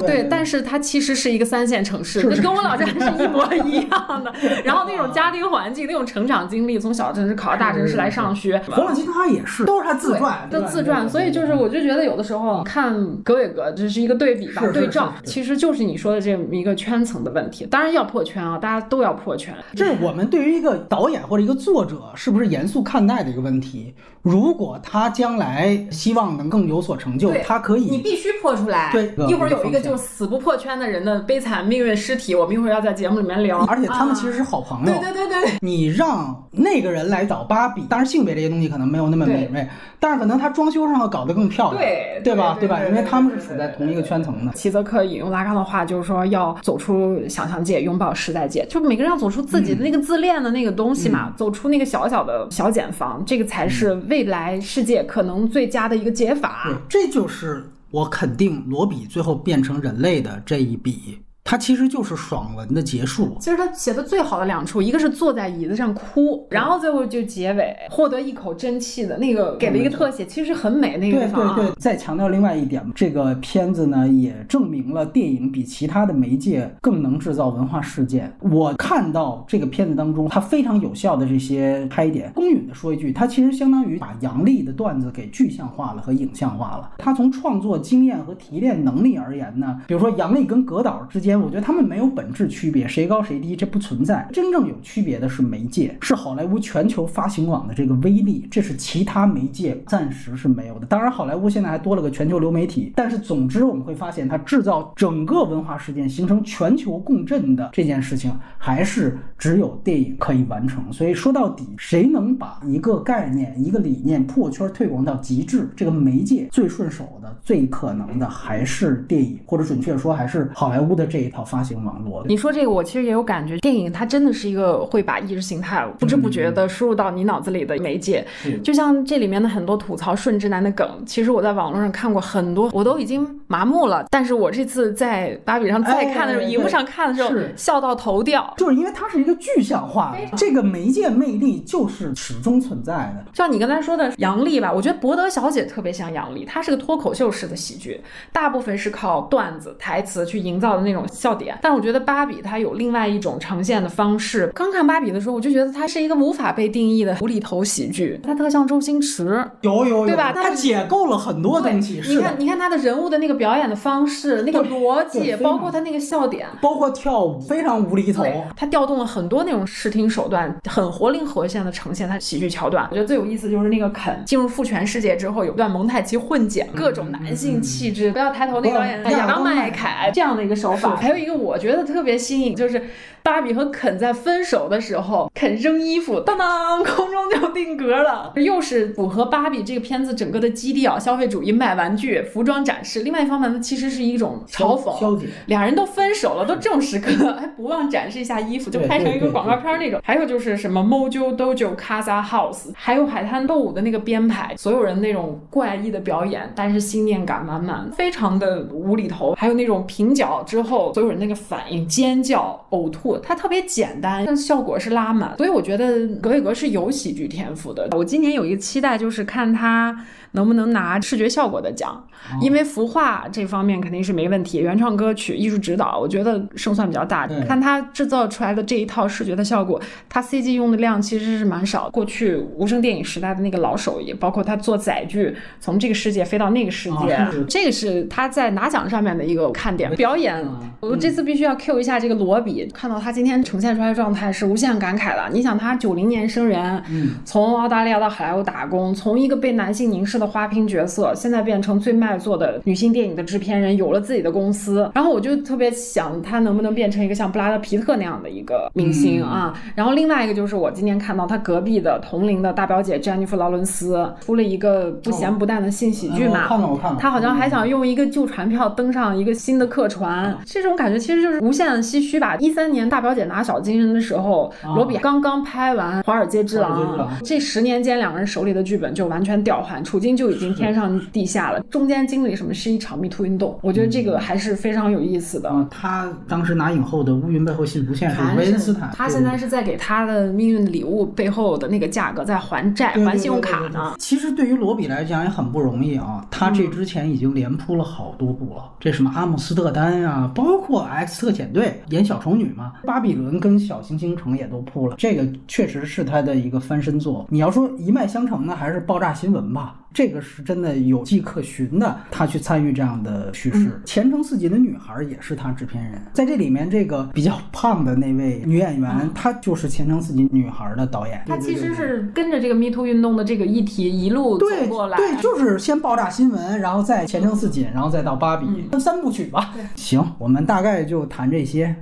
对，
但是它其实是一个三线城市，跟我老家是一模 一样的。然后那种家庭环境，那种成长经历，从小城市考到大城市来上学。
弗朗西斯他也是，都是他自传，
都自传。所以就是，我就觉得有的时候看格伟格，这是一个对比吧，对照，其实就是你说的这么一个圈层的问题。当然要破圈啊，大家都要破圈。
这是我们对于一个导演或者一个作者是不是严肃看待的一个问题。如果他将来希望能更有所成就，他可以，
你必须破出来。
对，
一会儿有一个就死不破圈的人的悲惨命运尸体，我们一会儿。说要在节目里面聊，
而且他们其实
啊
是好朋友。
对对对对，
你让那个人来找芭比，当然性别这些东西可能没有那么敏锐，但是可能他装修上要搞得更漂亮，
对
对吧？吧？
对对对
因为他们是处在同一个圈层的。
齐泽克引用拉康的话，就是说要走出想象界，拥抱时代界，就每个人要走出自己的那个自恋的那个东西嘛，走出那个小小的小茧房，这个才是未来世界可能最佳的一个解法。
对，这就是我肯定罗比最后变成人类的这一笔，它其实就是爽文的结束。
其实他写的最好的两处，一个是坐在椅子上哭，然后最后就结尾获得一口真气的那个给了一个特写，其实很美那个
对
地方啊。
对对，再强调另外一点，这个片子呢也证明了电影比其他的媒介更能制造文化事件。我看到这个片子当中，它非常有效的这些拍点。公允的说一句，它其实相当于把杨笠的段子给具象化了和影像化了。它从创作经验和提炼能力而言呢，比如说杨笠跟葛导之间，我觉得他们没有本质区别，谁高谁低这不存在。真正有区别的是媒介，是好莱坞全球发行网的这个威力，这是其他媒介暂时是没有的。当然，好莱坞现在还多了个全球流媒体，但是总之我们会发现，它制造整个文化事件形成全球共振的这件事情，还是只有电影可以完成。所以说到底，谁能把一个概念、一个理念破圈推广到极致，这个媒介最顺手的、最可能的还是电影，或者准确说还是好莱坞的这一套发行网络。
你说这个，我其实也有感觉，电影它真的是一个会把意识形态不知不觉的输入到你脑子里的媒介。
是
就像这里面的很多吐槽顺直男的梗，其实我在网络上看过很多，我都已经麻木了。但是我这次在芭比上再看的时候，
哎
荧幕上看的时候，笑到头掉。
就是因为它是一个具象化的，这个媒介魅力就是始终存在的。
像你刚才说的杨笠吧，我觉得博德小姐特别像杨笠，她是个脱口秀式的喜剧，大部分是靠段子、台词去营造的那种笑点。但是我觉得芭比它有另外一种呈现的方式。刚看芭比的时候，我就觉得它是一个无法被定义的无厘头喜剧，它特像周星驰。
有有有，
对吧
它解构了很多东西，
你看，你看他的人物的那个表演的方式，那个逻辑，包括他那个笑点，
包括跳舞非常无厘头。
对，他调动了很多那种视听手段，很活灵活现的呈现他喜剧桥段。我觉得最有意思就是那个肯进入父权世界之后，有段蒙太奇混剪各种男性气质，不要抬头那个导演亚当麦
麦
凯这样的一个手法。还有一个我觉得特别新颖，就是芭比和肯在分手的时候，肯扔衣服，当当，空中就定格了，又是符合芭比这个片子整个的基调，消费主义卖玩具、服装展示。另外一方面呢，其实是一种嘲讽，
消解。
俩人都分手了，都这种时刻还不忘展示一下衣服，就拍成一个广告片儿那种。还有就是什么 Mojo Dojo Casa House，还有海滩斗舞的那个编排，所有人那种怪异的表演，但是信念感满满，非常的无厘头。还有那种平角之后，所有人那个反应、尖叫、呕吐，它特别简单，但效果是拉满。所以我觉得格里格是有喜剧天赋的。我今年有一个期待，就是看他能不能拿视觉效果的奖。因为服化这方面肯定是没问题，原创歌曲、艺术指导，我觉得胜算比较大
对。
看他制造出来的这一套视觉的效果，他 CG 用的量其实是蛮少。过去无声电影时代的那个老手艺，包括他做载具，从这个世界飞到那个世界，这个是他在拿奖上面的一个看点。表演，
嗯
我这次必须要 Q 一下这个罗比，看到他今天呈现出来的状态是无限感慨的。你想，他九零年生人，
嗯，
从澳大利亚到好莱坞打工，从一个被男性凝视的花瓶角色，现在变成最卖座的女性电影的制片人，有了自己的公司。然后我就特别想他能不能变成一个像布拉德皮特那样的一个明星啊。然后另外一个就是我今天看到他隔壁的同龄的大表姐詹妮弗劳伦斯出了一个不咸不淡的性喜剧嘛。
嗯我看了，我看了。
他好像还想用一个旧船票登上一个新的客船，这种感觉其实就是无限的唏嘘吧。一三年大表姐拿小金人的时候，
啊
罗比刚刚拍完《华尔街之狼
狼》，
这十年间两个人手里的剧本就完全调换，处境就已经天上地下了。中间经历什么是一场 Me Too 运动，我觉得这个还是非常有意思的。
啊，他当时拿影后的《乌云背后幸福线》是维恩斯坦，
他现在是在给他的命运礼物背后的那个价格在还债、还信用卡呢。
其实对于罗比来讲也很不容易啊，他这之前已经连铺了好多部了，这什么阿姆斯特丹呀、包包括 X 特遣队演小丑女嘛，巴比伦跟小行星城也都铺了，这个确实是他的一个翻身作。你要说一脉相承呢，还是爆炸新闻吧？这个是真的有迹可循的，他去参与这样的叙事。前程似锦的女孩也是他制片人，在这里面这个比较胖的那位女演员，她就是前程似锦女孩的导演。
她其实是跟着这个 Me Too 运动的这个议题一路走
对
过来，
对，就是先爆炸新闻，然后再前程似锦，然后再到芭比，三部曲吧。行，我们大概就谈这些。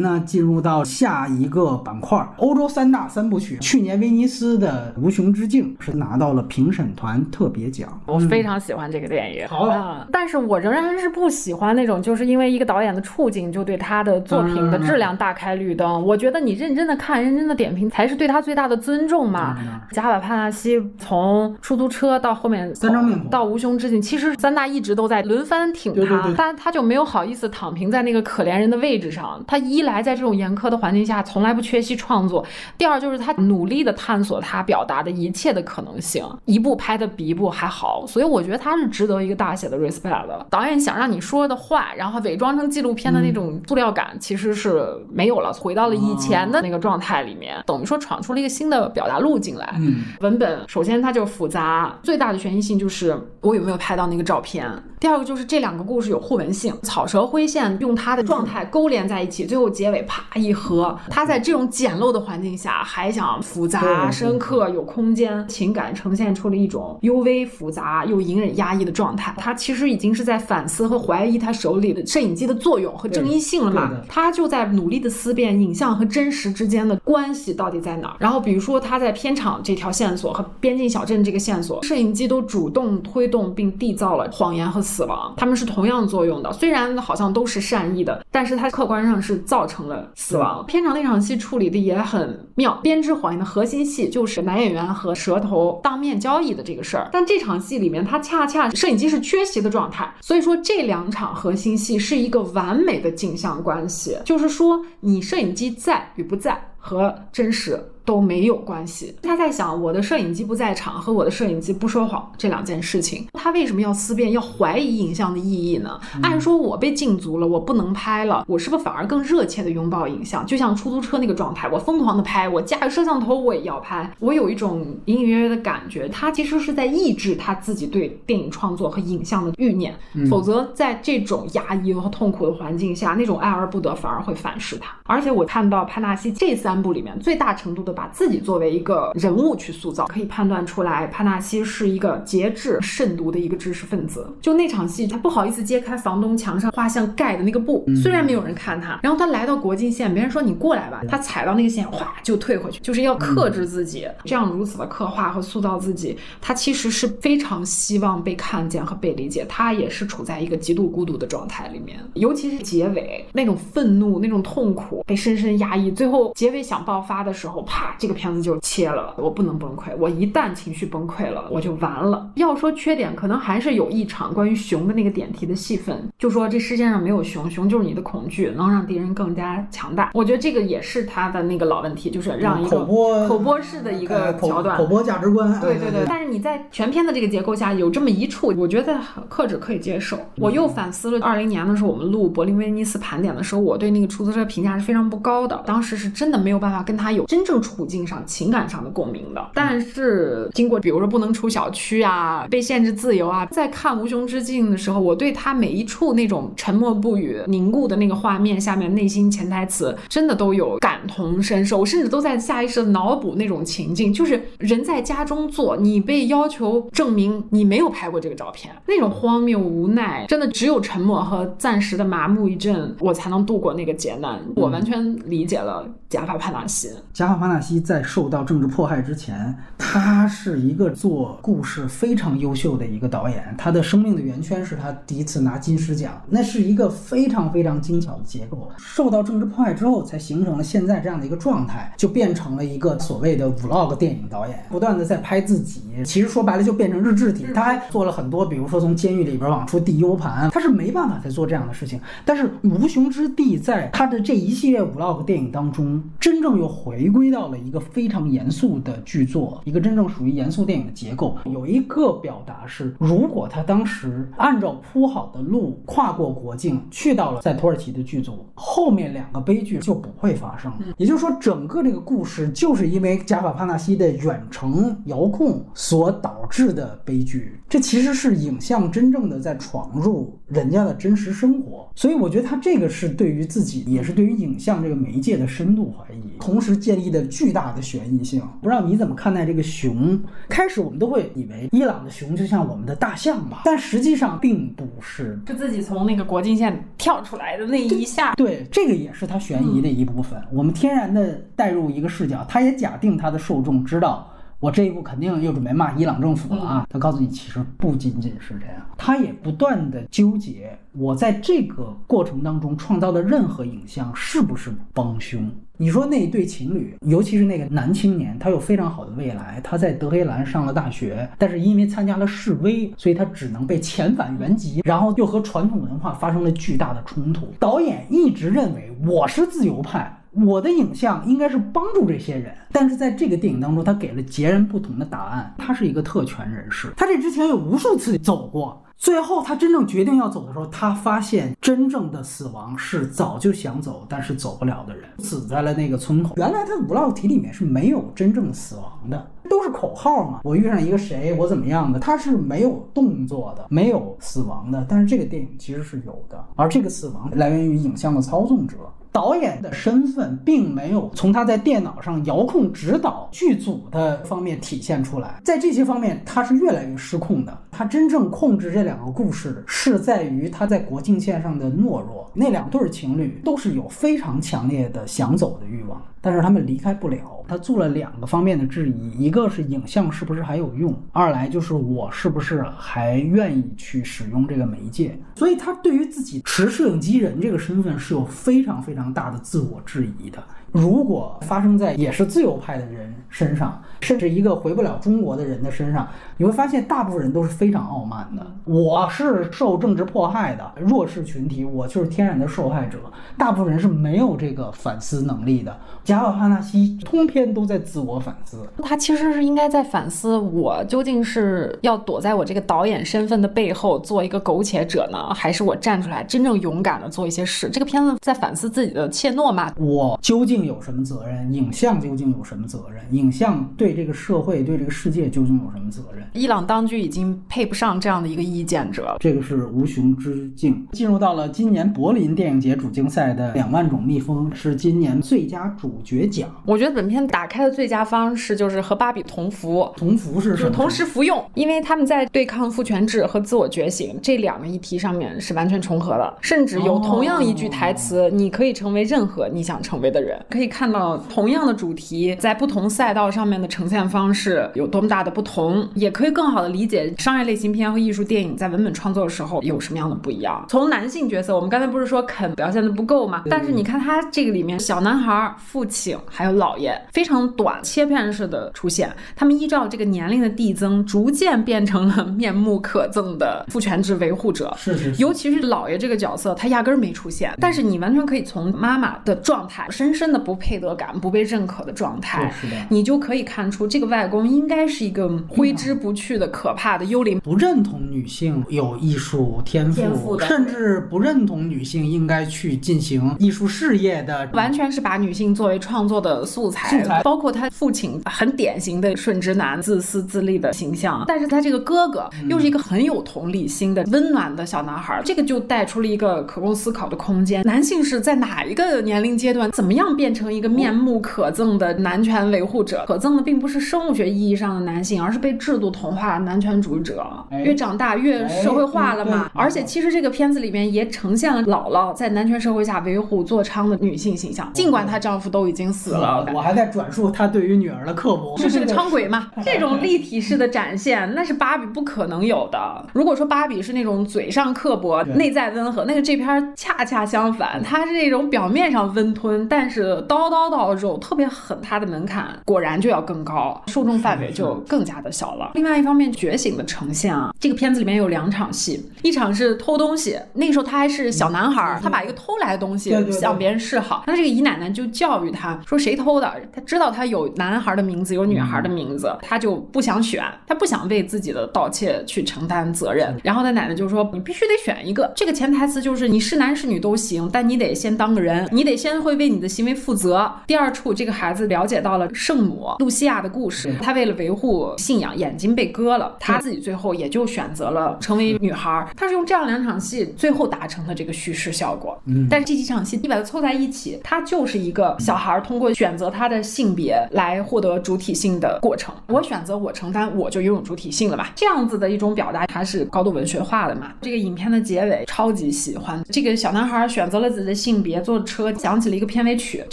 呢，进入到下一个板块，欧洲三大三部曲。去年威尼斯的《无穷之境》是拿到了评审团特别奖。
我非常喜欢这个电影，
好
啊，但是我仍然是不喜欢那种，就是因为一个导演的处境就对他的作品的质量大开绿灯。我觉得你认真的看，认真的点评，才是对他最大的尊重嘛。贾瓦帕纳西从出租车到后面
三张面孔
到无穷之境，其实三大一直都在轮番挺他，
对对对
但他就没有好意思躺平在那个可怜人的位置上。他一来在这种严苛的环境下，从来不缺席创作；第二就是他努力的探索他表达的一切的可能性，一部拍的比一部还好。所以我觉得他是值得一个大写的 respect 的。导演想让你说的话，然后伪装成纪录片的那种塑料感，其实是没有了，回到了以前的那个状态里面，等于说闯出了一个新的表达路径来。
嗯，
文本首先它就复杂，最大的悬疑性就是我有没有拍到那个照片。第二个就是这两个故事有互文性，草蛇灰线用它的状态勾连在一起，最后结尾啪一合。他在这种简陋的环境下，还想复杂、深刻、有空间，情感呈现出了一种幽微、复杂又隐忍、压抑的状态。他其实已经是在反思和怀疑他手里的摄影机的作用和正义性了嘛？他就在努力的思辨影像和真实之间的关系到底在哪儿。然后比如说他在片场这条线索和边境小镇这个线索，摄影机都主动推动并缔造了谎言和死亡，他们是同样作用的。虽然好像都是善意的，但是它客观上是造成了死亡。片场那场戏处理的也很妙，编织谎言的核心戏就是男演员和蛇头当面交易的这个事儿。但这场戏里面，它恰恰摄影机是缺席的状态，所以说这两场核心戏是一个完美的镜像关系，就是说你摄影机在与不在和真实都没有关系。他在想，我的摄影机不在场和我的摄影机不说谎这两件事情，他为什么要思辨，要怀疑影像的意义呢？按说我被禁足了，我不能拍了，我是不是反而更热切的拥抱影像？就像出租车那个状态，我疯狂的拍，我架个摄像头我也要拍，我有一种隐隐约约的感觉，他其实是在抑制他自己对电影创作和影像的欲念，否则在这种压抑和痛苦的环境下，那种爱而不得反而会反噬他。而且我看到帕纳西这三部里面最大程度的把自己作为一个人物去塑造，可以判断出来帕纳西是一个节制、慎独的一个知识分子。就那场戏，他不好意思揭开房东墙上画像盖的那个布，虽然没有人看他，然后他来到国境线，别人说你过来吧，他踩到那个线，哗就退回去，就是要克制自己。这样如此的刻画和塑造自己，他其实是非常希望被看见和被理解。他也是处在一个极度孤独的状态里面，尤其是结尾那种愤怒、那种痛苦被深深压抑，最后结尾想爆发的时候，啪，这个片子就切了。我不能崩溃，我一旦情绪崩溃了，我就完了。要说缺点，可能还是有一场关于熊的那个点题的戏份，就说这世界上没有熊，熊就是你的恐惧，能让敌人更加强大。我觉得这个也是他的那个老问题，就是让一个
口播
口播式的一个桥段
口。播价值观，
对对对，但是你在全片的这个结构下有这么一处，我觉得很克制可以接受。我又反思了二零年的时候，我们录柏林威尼斯盘点的时候，我对那个出租车评价是非常不高的，当时是真的没有办法跟他有真正处境上、情感上的共鸣的。但是经过比如说不能出小区啊，被限制自由啊，在看《无穷之境》的时候，我对他每一处那种沉默不语、凝固的那个画面下面内心潜台词，真的都有感同身受，我甚至都在下意识的脑补那种情境，就是人在家中坐，你被要求证明你没有拍过这个照片，那种荒谬无奈，真的只有沉默和暂时的麻木一阵，我才能度过那个劫难。我完全理解了贾法帕纳西。
贾法·帕纳西在受到政治迫害之前，他是一个做故事非常优秀的一个导演。他的生命的圆圈是他第一次拿金狮奖，那是一个非常非常精巧的结构。受到政治迫害之后，才形成了现在这样的一个状态，就变成了一个所谓的 vlog 电影导演，不断的在拍自己。其实说白了就变成日志体。他还做了很多，比如说从监狱里边往出递 U 盘，他是没办法再做这样的事情。但是《无穷之地》在他的这一系列 vlog 电影当中，真正又回归到了一个非常严肃的剧作，一个真正属于严肃电影的结构。有一个表达是，如果他当时按照铺好的路跨过国境，去到了在土耳其的剧组，后面两个悲剧就不会发生。也就是说，整个这个故事就是因为贾法帕纳西的远程遥控所导致的悲剧。这其实是影像真正的在闯入人家的真实生活。所以我觉得他这个是对于自己，也是对于影像这个媒介的深度怀疑，同时建立的巨大的悬疑性。不知道你怎么看待这个熊？开始我们都会以为伊朗的熊就像我们的大象吧，但实际上并不是。
是自己从那个国境线跳出来的那一下。
对，这个也是他悬疑的一部分。我们天然的带入一个视角，他也假定他的受众知道。我这一步肯定又准备骂伊朗政府了啊！他告诉你，其实不仅仅是这样，他也不断的纠结，我在这个过程当中创造的任何影像是不是帮凶？你说那一对情侣，尤其是那个男青年，他有非常好的未来，他在德黑兰上了大学，但是因为参加了示威，所以他只能被遣返原籍，然后又和传统文化发生了巨大的冲突。导演一直认为我是自由派。我的影像应该是帮助这些人，但是在这个电影当中，他给了截然不同的答案。他是一个特权人士，他这之前有无数次走过，最后他真正决定要走的时候，他发现真正的死亡是早就想走但是走不了的人，死在了那个村口。原来他的 vlog 题里面是没有真正死亡的，都是口号嘛。我遇上一个谁，我怎么样的，他是没有动作的，没有死亡的。但是这个电影其实是有的，而这个死亡来源于影像的操纵者。导演的身份并没有从他在电脑上遥控指导剧组的方面体现出来，在这些方面他是越来越失控的。他真正控制这两个故事是在于他在国境线上的懦弱。那两对情侣都是有非常强烈的想走的欲望。但是他们离开不了，他做了两个方面的质疑，一个是影像是不是还有用，二来就是我是不是还愿意去使用这个媒介。所以他对于自己持摄影机人这个身份是有非常非常大的自我质疑的。如果发生在也是自由派的人身上，甚至一个回不了中国的人的身上，你会发现大部分人都是非常傲慢的。我是受政治迫害的弱势群体，我就是天然的受害者。大部分人是没有这个反思能力的。贾瓦哈纳西通篇都在自我反思，
他其实是应该在反思：我究竟是要躲在我这个导演身份的背后做一个苟且者呢，还是我站出来真正勇敢的做一些事？这个片子在反思自己的怯懦嘛？
我究竟？有什么责任？影像究竟有什么责任？影像对这个社会、对这个世界究竟有什么责任？
伊朗当局已经配不上这样的一个意见者。
这个是无穷之境。进入到了今年柏林电影节主竞赛的《两万种蜜蜂》是今年最佳主角奖。
我觉得本片打开的最佳方式就是和芭比同服。
同服是什么？
同时服用，因为他们在对抗父权制和自我觉醒这两个议题上面是完全重合的，甚至有同样一句台词：“你可以成为任何你想成为的人。”可以看到同样的主题在不同赛道上面的呈现方式有多么大的不同，也可以更好的理解商业类型片和艺术电影在文本创作的时候有什么样的不一样。从男性角色，我们刚才不是说肯表现的不够吗？但是你看他这个里面小男孩、父亲还有姥爷非常短切片式的出现，他们依照这个年龄的递增，逐渐变成了面目可憎的父权制维护者。
是是，
尤其是姥爷这个角色，他压根儿没出现，但是你完全可以从妈妈的状态。深深的不配得感、不被认可的状态，你就可以看出这个外公应该是一个挥之不去的可怕的幽灵，
不认同女性有艺术天赋，甚至不认同女性应该去进行艺术事业的，
完全是把女性作为创作的素材。
素材
包括他父亲很典型的顺直男、自私自利的形象，但是他这个哥哥又是一个很有同理心的温暖的小男孩，这个就带出了一个可供思考的空间。男性是在哪一个年龄阶段怎么？样变成一个面目可憎的男权维护者，可憎的并不是生物学意义上的男性，而是被制度同化的男权主义者。越长大越社会化了嘛。而且其实这个片子里面也呈现了姥姥在男权社会下为虎作伥的女性形象，尽管她丈夫都已经死了。
我还在转述她对于女儿的刻薄，
这是个伥鬼嘛？这种立体式的展现，那是芭比不可能有的。如果说芭比是那种嘴上刻薄，内在温和，那个这片恰恰相反，她是那种表面上温吞，但。但是刀刀到肉特别狠，它的门槛果然就要更高，受众范围就更加的小了。另外一方面，觉醒的呈现啊，这个片子里面有两场戏，一场是偷东西，那个时候他还是小男孩，他把一个偷来的东西向别人示好，那这个姨奶奶就教育他说谁偷的，他知道他有男孩的名字，有女孩的名字，他就不想选，他不想为自己的盗窃去承担责任。然后他奶奶就说你必须得选一个，这个潜台词就是你是男是女都行，但你得先当个人，你得先会为你的。行为负责。第二处，这个孩子了解到了圣母露西亚的故事。他为了维护信仰，眼睛被割了。他自己最后也就选择了成为女孩儿。他是用这样两场戏最后达成的这个叙事效果。
嗯
但是这几场戏你把它凑在一起，它就是一个小孩儿通过选择他的性别来获得主体性的过程。我选择我承担，我就拥有主体性了嘛。这样子的一种表达，它是高度文学化的嘛。这个影片的结尾超级喜欢，这个小男孩选择了自己的性别，坐车想起了一个片尾曲。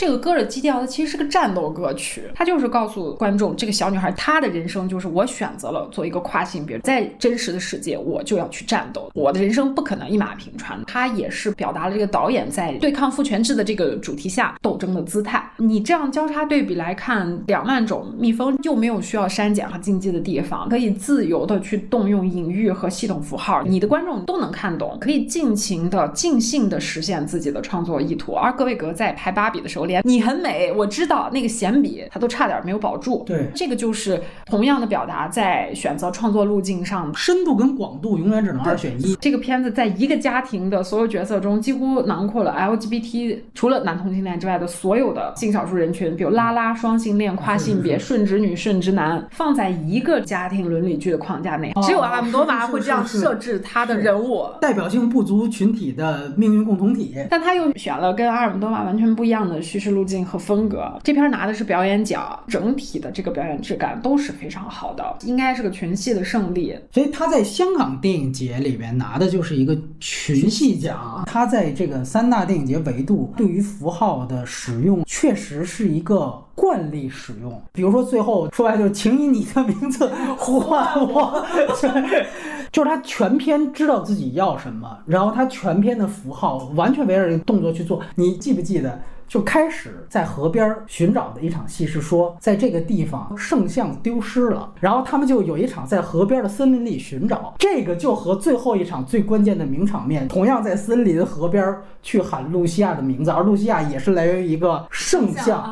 这个歌的基调它其实是个战斗歌曲，它就是告诉观众，这个小女孩她的人生就是我选择了做一个跨性别，在真实的世界我就要去战斗，我的人生不可能一马平川。它也是表达了这个导演在对抗父权制的这个主题下斗争的姿态。你这样交叉对比来看，两万种蜜蜂又没有需要删减和禁忌的地方，可以自由的去动用隐喻和系统符号，你的观众都能看懂，可以尽情的、尽兴的实现自己的创作意图。而格韦格在拍芭比的时候，连你很美，我知道那个闲笔他都差点没有保住。
对
这个就是同样的表达，在选择创作路径上
深度跟广度永远只能二选一。
这个片子在一个家庭的所有角色中，几乎囊括了 LGBT 除了男同性恋之外的所有的性少数人群，比如拉拉、双性恋、跨性别、顺直女、顺直男，放在一个家庭伦理剧的框架内。
哦
只有阿姆多瓦会这样设置他的人物。
代表性不足群体的命运共同体。
但他又选了跟阿尔姆多瓦完全不一样的叙事路径和风格。这片拿的是表演奖，整体的这个表演质感都是非常好的，应该是个群戏的胜利。
所以他在香港电影节里边拿的就是一个群戏奖。他在这个三大电影节维度对于符号的使用，确实是一个惯例使用。比如说最后说白就是“请以你的名字呼唤我”，就是他全篇知道自己要什么，然后他全篇的符号完全围绕这个动作去做。你记不记得？就开始在河边寻找的一场戏是说，在这个地方圣像丢失了，然后他们就有一场在河边的森林里寻找，这个就和最后一场最关键的名场面，同样在森林河边去喊露西亚的名字，而露西亚也是来源于一个圣像。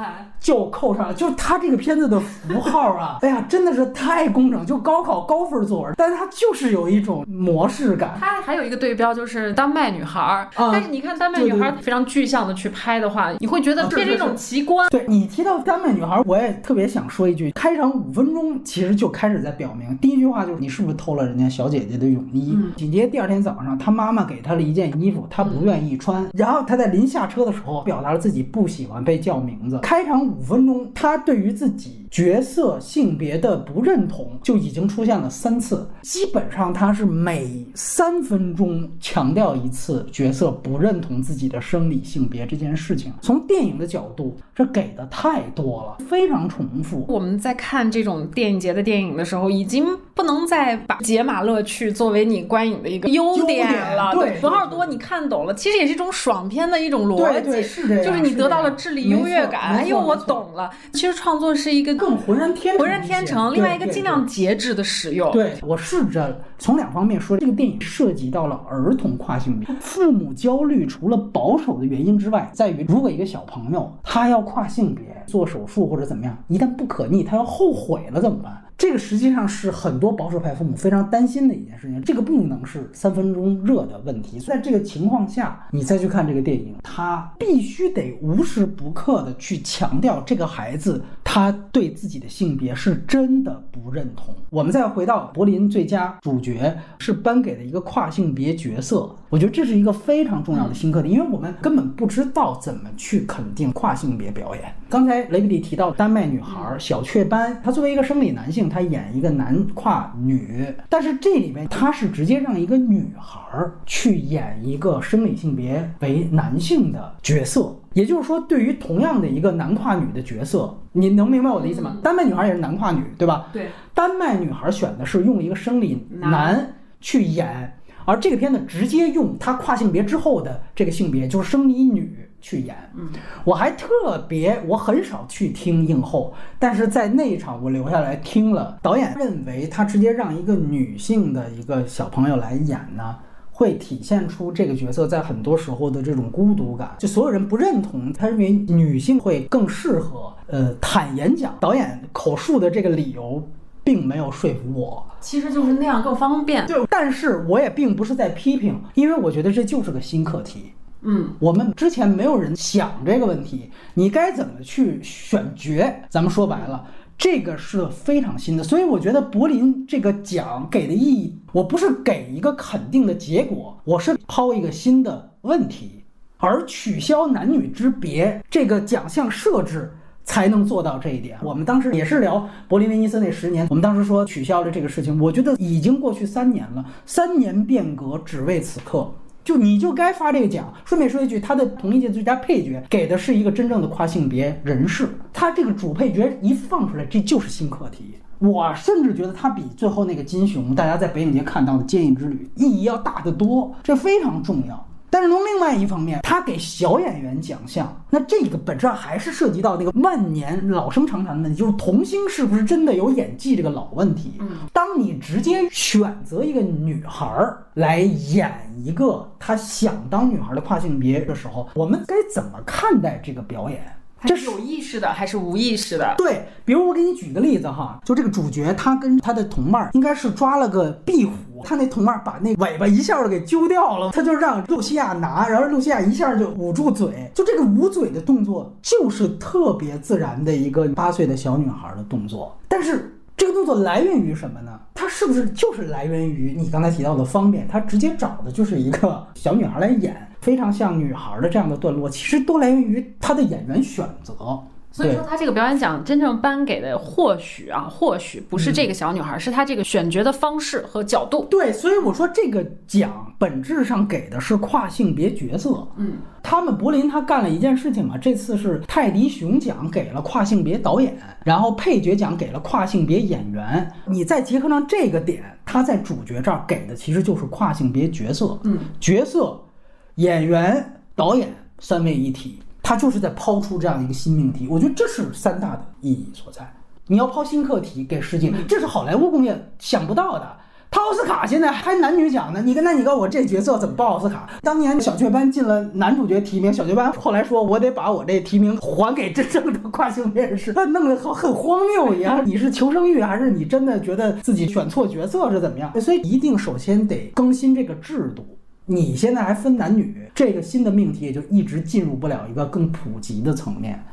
哎
就扣上了，就是他这个片子的符号啊，哎呀，真的是太工整，就高考高分作文，但是它就是有一种模式感。
它还有一个对标就是丹麦女孩儿，
啊
但是你看丹麦女孩儿非常具象的去拍的话，你会觉得
啊是
变成一种奇观。
对你提到丹麦女孩，我也特别想说一句，开场五分钟其实就开始在表明，第一句话就是你是不是偷了人家小姐姐的泳衣？
嗯
紧接着第二天早上，她妈妈给她了一件衣服，她不愿意穿，然后她在临下车的时候表达了自己不喜欢被叫名字。开场五分钟，他对于自己角色性别的不认同就已经出现了三次，基本上他是每三分钟强调一次角色不认同自己的生理性别这件事情。从电影的角度，这给的太多了，非常重复。
我们在看这种电影节的电影的时候，已经不能再把解码乐趣作为你观影的一个优
优
点
点
了。
对
符号多你看懂了，其实也是一种爽片的一种逻辑，
对对是
就是你得到了智力优越感。哎呦，我懂了。其实创作是一个
更浑然天成
浑然天成，另外一个尽量节制的使用。
对我试着从两方面说，这个电影涉及到了儿童跨性别。父母焦虑除了保守的原因之外，在于如果一个小朋友他要跨性别做手术或者怎么样，一旦不可逆，他要后悔了怎么办？这个实际上是很多保守派父母非常担心的一件事情。这个不能是三分钟热的问题。在这个情况下，你再去看这个电影，他必须得无时不刻的去强调这个孩子他对自己的性别是真的不认同。我们再回到柏林最佳主角是颁给了一个跨性别角色，我觉得这是一个非常重要的新课题，因为我们根本不知道怎么去肯定跨性别表演。刚才雷比利提到丹麦女孩小雀斑，她作为一个生理男性，她演一个男跨女，但是这里面她是直接让一个女孩去演一个生理性别为男性的角色。也就是说，对于同样的一个男跨女的角色，你能明白我的意思吗？丹麦女孩也是男跨女，对吧？
对，
丹麦女孩选的是用一个生理
男
男去演，而这个片子直接用她跨性别之后的这个性别，就是生理女去演。
嗯，
我还特别，我很少去听映后，但是在那一场我留下来听了，导演认为他直接让一个女性的一个小朋友来演呢。会体现出这个角色在很多时候的这种孤独感，就所有人不认同，他认为女性会更适合。呃，坦言讲，导演口述的这个理由并没有说服我。
其实就是那样更方便。
对，但是我也并不是在批评，因为我觉得这就是个新课题。
嗯，
我们之前没有人想这个问题，你该怎么去选角？咱们说白了，这个是非常新的。所以我觉得柏林这个奖给的意义，我不是给一个肯定的结果，我是抛一个新的问题，而取消男女之别这个奖项设置。才能做到这一点。我们当时也是聊柏林威尼斯那十年，我们当时说取消了这个事情。我觉得已经过去三年了，三年变革只为此刻，就你就该发这个奖。顺便说一句，他的同一届最佳配角给的是一个真正的跨性别人士，他这个主配角一放出来，这就是新课题。我甚至觉得他比最后那个金熊，大家在北影节看到的《坚毅之旅》意义要大得多，这非常重要。但是从另外一方面，他给小演员奖项，那这个本质上还是涉及到那个万年老生常谈的问题，就是童星是不是真的有演技这个老问题。嗯，当你直接选择一个女孩儿来演一个她想当女孩的跨性别的时候，我们该怎么看待这个表演？
这是有意识的还是无意识的？
对，比如我给你举个例子哈，就这个主角他跟他的同伴应该是抓了个壁虎。他那同伴把那尾巴一下就给揪掉了，他就让露西亚拿，然后露西亚一下就捂住嘴，就这个捂嘴的动作就是特别自然的一个八岁的小女孩的动作。但是这个动作来源于什么呢？它是不是就是来源于你刚才提到的方便？他直接找的就是一个小女孩来演，非常像女孩的这样的段落，其实都来源于他的演员选择。
所以说，他这个表演奖真正颁给的，或许啊，或许不是这个小女孩，是她这个选角的方式和角度。
对，所以我说这个奖本质上给的是跨性别角色。
嗯，
他们柏林他干了一件事情嘛，这次是泰迪熊奖给了跨性别导演，然后配角奖给了跨性别演员。你再结合上这个点，他在主角这儿给的其实就是跨性别角色。
嗯，
角色、演员、导演三位一体。他就是在抛出这样一个新命题，我觉得这是三大的意义所在。你要抛新课题给世界，这是好莱坞工业想不到的。他奥斯卡现在还男女奖呢，你跟那你告诉我这角色怎么报奥斯卡？当年小雀斑进了男主角提名，小雀斑后来说我得把我这提名还给真正的跨性别人士，他弄得好很荒谬一样。你是求生欲还是你真的觉得自己选错角色是怎么样？所以一定首先得更新这个制度。你现在还分男女，这个新的命题也就一直进入不了一个更普及的层面。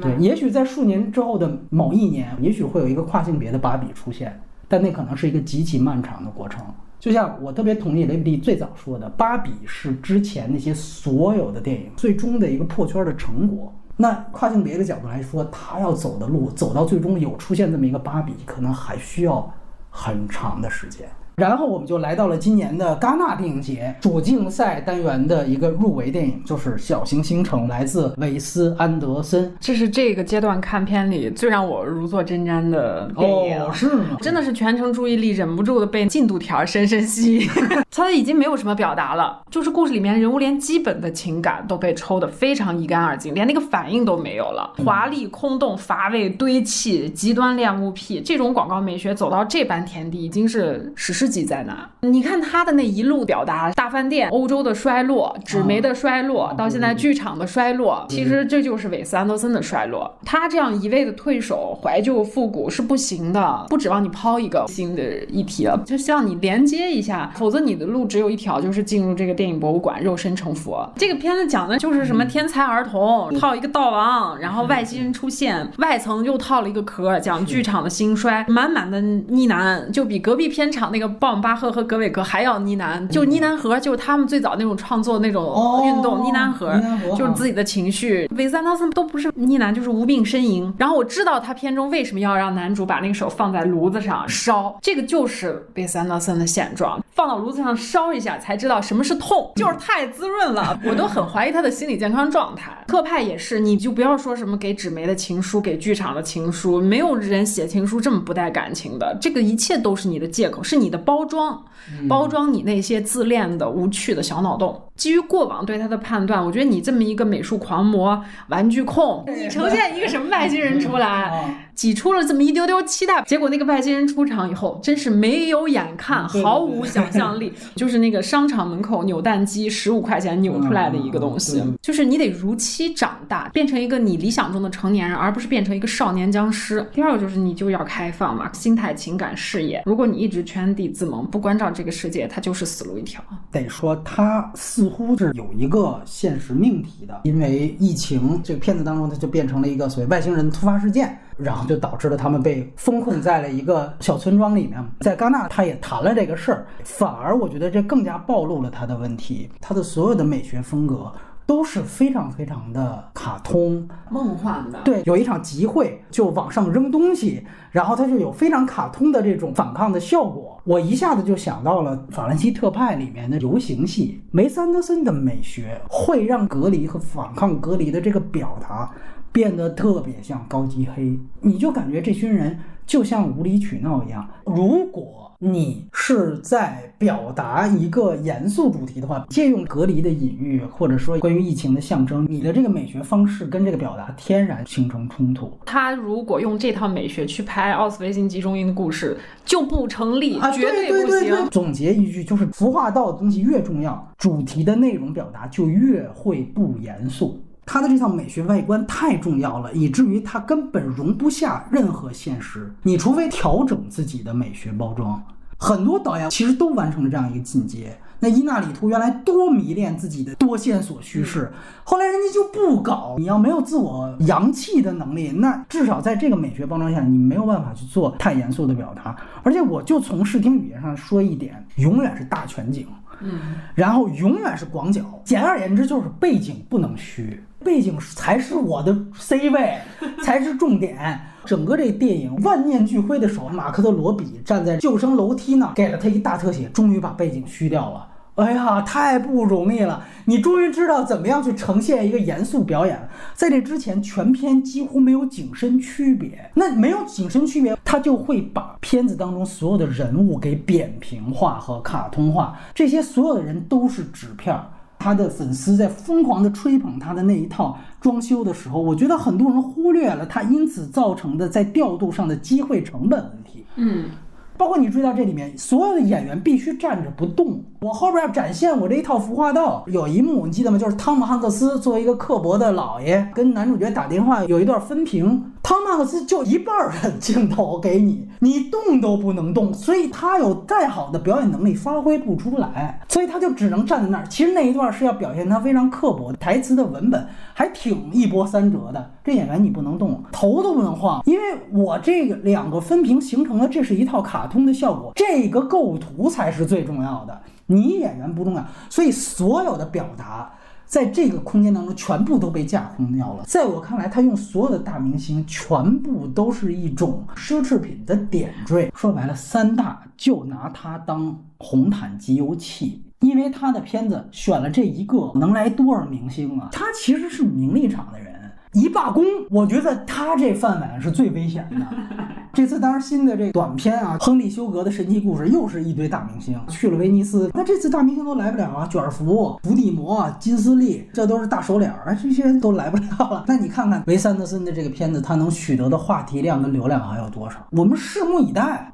对，也许在数年之后的某一年，也许会有一个跨性别的芭比出现，但那可能是一个极其漫长的过程。就像我特别同意雷比利最早说的，芭比是之前那些所有的电影最终的一个破圈的成果。那跨性别的角度来说，他要走的路，走到最终有出现这么一个芭比，可能还需要很长的时间。然后我们就来到了今年的戛纳电影节主竞赛单元的一个入围电影，就是《小行星城》，来自韦斯安德森。
这是这个阶段看片里最让我如坐针毡的电影，
是吗？
真的是全程注意力忍不住的被进度条深深吸引。他已经没有什么表达了，就是故事里面人物连基本的情感都被抽得非常一干二净，连那个反应都没有了。华丽、空洞、乏味、堆砌、极端恋物癖，这种广告美学走到这般田地，已经是史诗。己在哪？你看他的那一路表达，大饭店、欧洲的衰落、纸媒的衰落，到现在剧场的衰落，其实这就是韦斯安德森的衰落。他这样一味的退守、怀旧复古是不行的，不指望你抛一个新的议题了，就希望你连接一下，否则你的路只有一条，就是进入这个电影博物馆，肉身成佛。这个片子讲的就是什么天才儿童套一个道王，然后外星人出现，外层又套了一个壳，讲剧场的兴衰，满满的呢喃，就比隔壁片场那个。鲍姆巴赫和格韦格还要呢喃，就呢喃盒，就是他们最早那种创作那种运动呢喃盒，就是自己的情绪。韦斯安德森都不是呢喃，就是无病呻吟。然后我知道他片中为什么要让男主把那个手放在炉子上烧，这个就是韦斯安德森的现状，放到炉子上烧一下才知道什么是痛，就是太滋润了。我都很怀疑他的心理健康状态。特派也是，你就不要说什么给纸媒的情书，给剧场的情书，没有人写情书这么不带感情的。这个一切都是你的借口，是你的。包装，包装你那些自恋的无趣的小脑洞。基于过往对他的判断，我觉得你这么一个美术狂魔、玩具控，你呈现一个什么外星人出来，挤出了这么一丢丢期待，结果那个外星人出场以后，真是没有眼看，毫无想象力，就是那个商场门口扭蛋机十五块钱扭出来的一个东西，就是你得如期长大，变成一个你理想中的成年人，而不是变成一个少年僵尸。第二个就是你就要开放嘛，心态、情感、事业。如果你一直圈地自萌，不关照这个世界，他就是死路一条。
得说他似。似乎是有一个现实命题的，因为疫情这个片子当中，它就变成了一个所谓外星人突发事件，然后就导致了他们被封控在了一个小村庄里面。在戛纳，他也谈了这个事儿，反而我觉得这更加暴露了他的问题，他的所有的美学风格。都是非常非常的卡通、
梦幻的。
对，有一场集会就往上扔东西，然后它就有非常卡通的这种反抗的效果。我一下子就想到了法兰西特派里面的游行戏，梅斯安德森的美学会让隔离和反抗隔离的这个表达变得特别像高级黑，你就感觉这群人就像无理取闹一样。如果你是在表达一个严肃主题的话，借用隔离的隐喻，或者说关于疫情的象征，你的这个美学方式跟这个表达天然形成冲突。
他如果用这套美学去拍奥斯维辛集中营的故事，就不成立，绝
对
不行。
总结一句，就是服化道的东西越重要，主题的内容表达就越会不严肃。他的这套美学外观太重要了，以至于他根本容不下任何现实。你除非调整自己的美学包装，很多导演其实都完成了这样一个进阶。那伊纳里图原来多迷恋自己的多线索叙事，后来人家就不搞。你要没有自我扬气的能力，那至少在这个美学包装下，你没有办法去做太严肃的表达。而且我就从视听语言上说一点，永远是大全景。
嗯，
然后永远是广角，简而言之就是背景不能虚，背景才是我的 C 位，才是重点。整个这电影万念俱灰的时候，马克·特罗比站在救生楼梯那，给了他一大特写，终于把背景虚掉了。哎呀，太不容易了！你终于知道怎么样去呈现一个严肃表演。在这之前，全片几乎没有景深区别。那没有景深区别，他就会把片子当中所有的人物给扁平化和卡通化。这些所有的人都是纸片儿。他的粉丝在疯狂的吹捧他的那一套装修的时候，我觉得很多人忽略了他因此造成的在调度上的机会成本问题。
嗯。
包括你注意到这里面，所有的演员必须站着不动。我后边要展现我这一套服化道，有一幕你记得吗？就是汤姆汉克斯作为一个刻薄的老爷，跟男主角打电话，有一段分屏，汤姆汉克斯就一半的镜头给你，你动都不能动，所以他有再好的表演能力发挥不出来，所以他就只能站在那儿。其实那一段是要表现他非常刻薄，台词的文本还挺一波三折的。这演员你不能动，头都不能晃，因为我这个两个分屏形成了，这是一套卡通的效果，这个构图才是最重要的。你演员不重要，所以所有的表达在这个空间当中全部都被架空掉了。在我看来，他用所有的大明星，全部都是一种奢侈品的点缀。说白了，三大就拿他当红毯集邮器，因为他的片子选了这一个，能来多少明星啊？他其实是名利场的人。一罢工，我觉得他这饭碗是最危险的。这次当然新的这短片啊，亨利·休格的神奇故事又是一堆大明星去了威尼斯。那这次大明星都来不了啊，卷福、伏地魔、金斯利，这都是大手脸儿，这些人都来不了了。那你看看维斯安德森的这个片子，他能取得的话题量跟流量还有多少？我们拭目以待。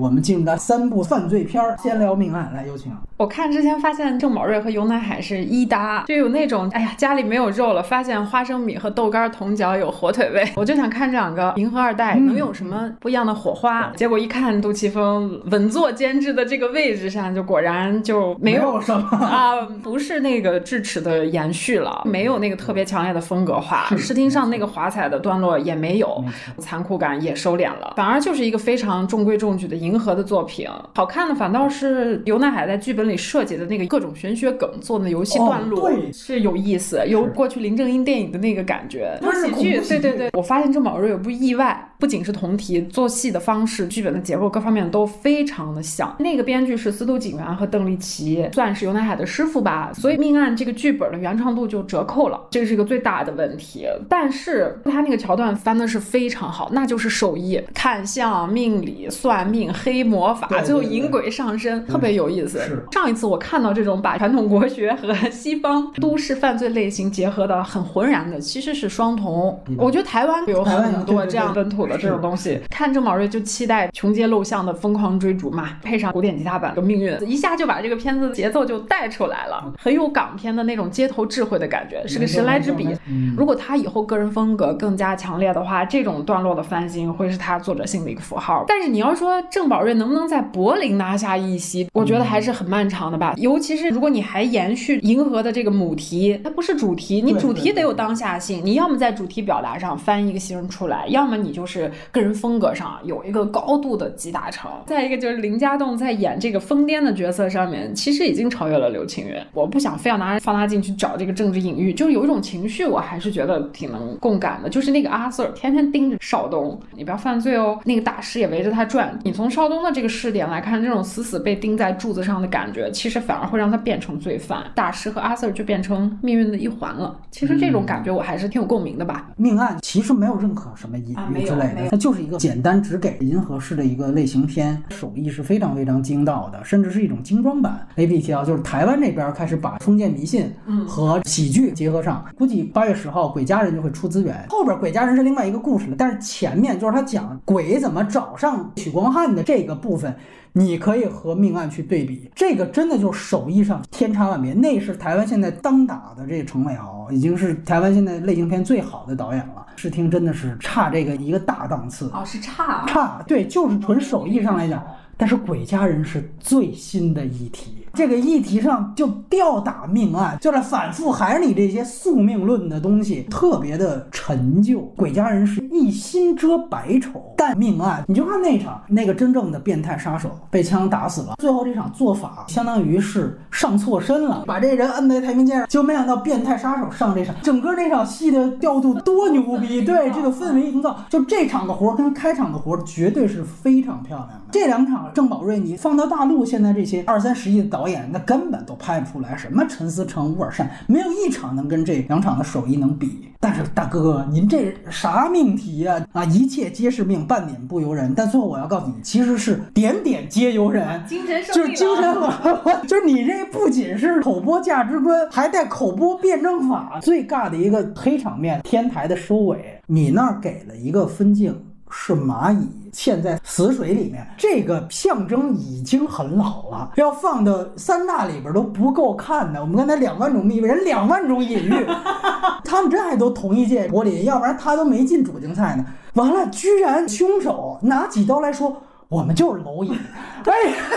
我们进入到三部犯罪片儿，先聊命案，来有请。
我看之前发现郑宝瑞和尤乃海是一搭，就有那种哎呀家里没有肉了，发现花生米和豆干同嚼有火腿味，我就想看这两个银河二代能有什么不一样的火花。结果一看杜琪峰稳坐监制的这个位置上，就果然就没有
什么
啊，不是那个智齿的延续了，没有那个特别强烈的风格化，视听上那个华彩的段落也没有，残酷感也收敛了，反而就是一个非常中规中矩的银河的作品。好看的反倒是尤乃海在剧本里。设计的那个各种玄学梗做的游戏段落对是有意思，有过去林正英电影的那个感觉。喜剧，对对对，我发现郑宝瑞也不意外，不仅是同题，做戏的方式、剧本的结构各方面都非常的像。那个编剧是司徒景元和邓丽奇，算是尤乃海的师傅吧，所以命案这个剧本的原创度就折扣了，这个是一个最大的问题。但是他那个桥段翻的是非常好，那就是手艺、看相、命理、算命、黑魔法，最后引鬼上身，特别有意思。上一次我看到这种把传统国学和西方都市犯罪类型结合的很浑然的，其实是双瞳。我觉得台湾有很多这样本土的这种东西。看郑宝瑞就期待穷街陋巷的疯狂追逐嘛，配上古典吉他版的命运，一下就把这个片子节奏就带出来了，很有港片的那种街头智慧的感觉，是个神来之笔。如果他以后个人风格更加强烈的话，这种段落的翻新会是他作者性的一个符号。但是你要说郑宝瑞能不能在柏林拿下一席，我觉得还是很漫长的吧。尤其是如果你还延续银河的这个母题，它不是主题，你主题得有当下性。你要么在主题表达上翻一个新人出来，要么你就是个人风格上有一个高度的集大成。再一个就是林家栋在演这个疯癫的角色上面，其实已经超越了刘青云。我不想非要拿放大镜去找这个政治隐喻，就是有一种情绪，我还是觉得挺能共感的。就是那个阿 Sir 天天盯着少东，你不要犯罪哦。那个大师也围着他转。你从少东的这个视点来看，这种死死被钉在柱子上的感觉，其实反而会让他变成罪犯。大师和阿 Sir 就变成命运的一环了。其实这种感觉我还是挺有共鸣的吧。
命案其实没有任何什么隐喻之类的，它就是一个简单只给银河式的一个类型片，手艺是非常非常精到的，甚至是一种精装版。A B 提到就是台湾这边开始把封建迷信和喜剧结合上，估计八月十号《鬼家人》就会出资源。后边《鬼家人》是另外一个故事了，但是前面就是他讲鬼怎么找上许光汉的这个部分。你可以和命案去对比，这个真的就是手艺上天差万别。那是台湾现在当打的这个程伟豪，已经是台湾现在类型片最好的导演了。视听真的是差这个一个大档次
哦，是差
差，对，就是纯手艺上来讲。但是《鬼家人》是最新的议题，这个议题上就吊打命案，就是反复还是你这些宿命论的东西，特别的陈旧。《鬼家人》是一心遮百丑，但命案，你就看那场，那个真正的变态杀手被枪打死了，最后这场做法相当于是上错身了，把这人摁在太平间上，就没想到变态杀手上这场，整个那场戏的调度多牛逼，对这个氛围营造，就这场的活跟开场的活绝对是非常漂亮的，这两场。郑宝瑞，你放到大陆，现在这些二三十亿的导演，那根本都拍不出来什么陈思诚、乌尔善，没有一场能跟这两场的手艺能比。但是大哥，您这啥命题啊？啊，一切皆是命，半点不由人。但最后我要告诉你，其实是点点皆由人，
精神
就是精神 就是你这不仅是口播价值观，还带口播辩证法。最尬的一个黑场面，天台的收尾，你那儿给了一个分镜。是蚂蚁嵌在死水里面，这个象征已经很老了。要放到三大里边都不够看的。我们刚才两万种秘密，人两万种隐喻，他们这还都同一届柏林，要不然他都没进主竞赛呢。完了，居然凶手拿起刀来说。我们就是蝼蚁，哎，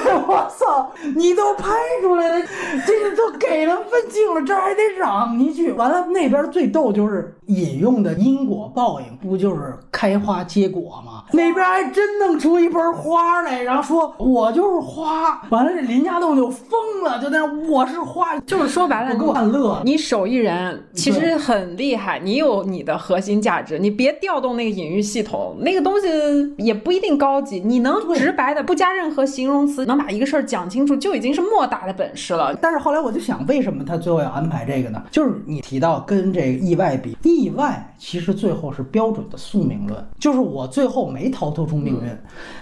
我操！你都拍出来了，这个都给了分镜了，这还得嚷一句。完了，那边最逗就是引用的因果报应，不就是开花结果吗？那边还真弄出一盆花来，然后说我就是花。完了，这林家栋就疯了，就那我是花，
就是说白了，
给我看乐。
你手艺人其实很厉害，你有你的核心价值，你别调动那个隐喻系统，那个东西也不一定高级，你能。直白的，不加任何形容词，能把一个事儿讲清楚，就已经是莫大的本事了。
但是后来我就想，为什么他最后要安排这个呢？就是你提到跟这个意外比，意外其实最后是标准的宿命论，就是我最后没逃脱出命运。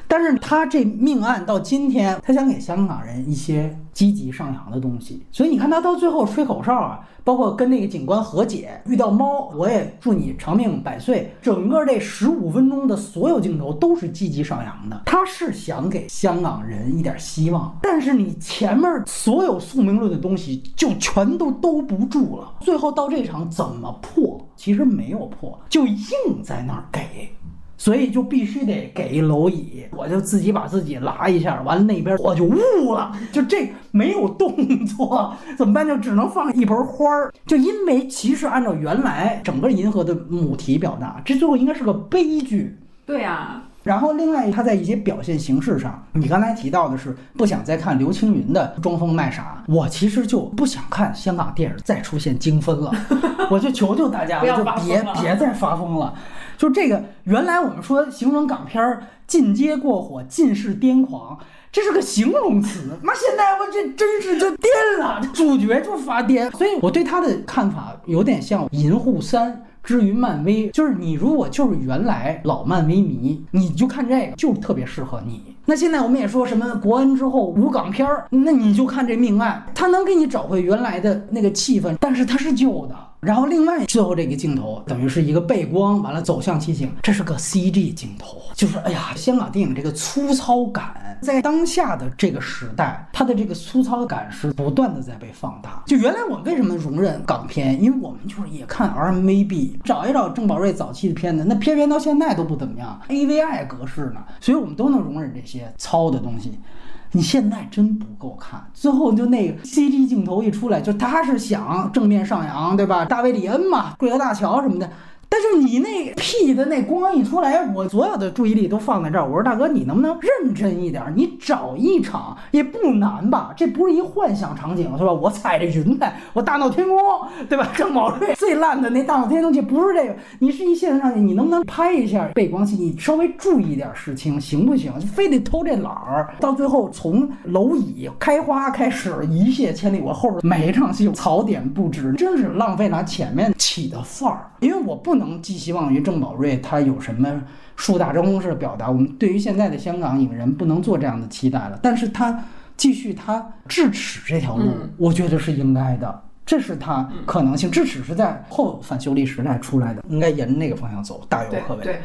但是他这命案到今天，他想给香港人一些积极上扬的东西，所以你看他到最后吹口哨啊。包括跟那个警官和解，遇到猫，我也祝你长命百岁。整个这十五分钟的所有镜头都是积极上扬的，他是想给香港人一点希望。但是你前面所有宿命论的东西就全都兜不住了。最后到这场怎么破？其实没有破，就硬在那儿给。所以就必须得给蝼蚁，我就自己把自己拉一下，完了那边我就悟了，就这没有动作怎么办？就只能放一盆花儿，就因为其实按照原来整个银河的母题表达，这最后应该是个悲剧。
对呀，
然后另外他在一些表现形式上，你刚才提到的是不想再看刘青云的装疯卖傻，我其实就不想看香港电影再出现精分了，我就求求大家了，就别别再发疯了。就这个，原来我们说形容港片儿进阶过火、尽是癫狂，这是个形容词。那，现在我这真是就癫了，主角就发癫。所以我对他的看法有点像《银护三》至于漫威，就是你如果就是原来老漫威迷，你就看这个就特别适合你。那现在我们也说什么国恩之后无港片儿，那你就看这命案，它能给你找回原来的那个气氛，但是它是旧的。然后另外最后这个镜头等于是一个背光，完了走向骑行，这是个 CG 镜头，就是哎呀，香港电影这个粗糙感，在当下的这个时代，它的这个粗糙感是不断的在被放大。就原来我们为什么容忍港片，因为我们就是也看 RMB，找一找郑宝瑞早期的片子，那偏偏到现在都不怎么样，AVI 格式呢，所以我们都能容忍这些糙的东西。你现在真不够看，最后就那个 CG 镜头一出来，就他是想正面上扬，对吧？大卫里恩嘛，桂河大桥什么的。但是你那屁的那光一出来，我所有的注意力都放在这儿。我说大哥，你能不能认真一点？你找一场也不难吧？这不是一幻想场景是吧？我踩着云彩，我大闹天宫，对吧？郑宝瑞最烂的那大闹天宫，这不是这个。你是一现实场景，你能不能拍一下背光戏？你稍微注意点事情行不行？非得偷这懒儿，到最后从蝼蚁开花开始一泻千里，我后边每一场戏槽点不止，真是浪费了前面起的范儿。因为我不能寄希望于郑宝瑞他有什么树大招风式的表达，我们对于现在的香港影人不能做这样的期待了。但是他继续他智齿这条路，我觉得是应该的，这是他可能性。智齿是在后反修例时代出来的，应该沿着那个方向走，大有可为。
对。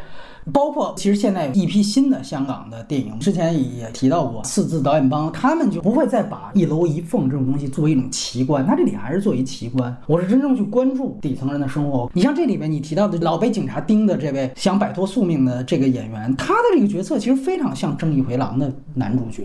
包括其实现在有一批新的香港的电影，之前也提到过四字导演帮，他们就不会再把一楼一凤这种东西作为一种奇观，他这里还是作为奇观。我是真正去关注底层人的生活。你像这里面你提到的老被警察盯的这位想摆脱宿命的这个演员，他的这个角色其实非常像《正义回廊》的男主角。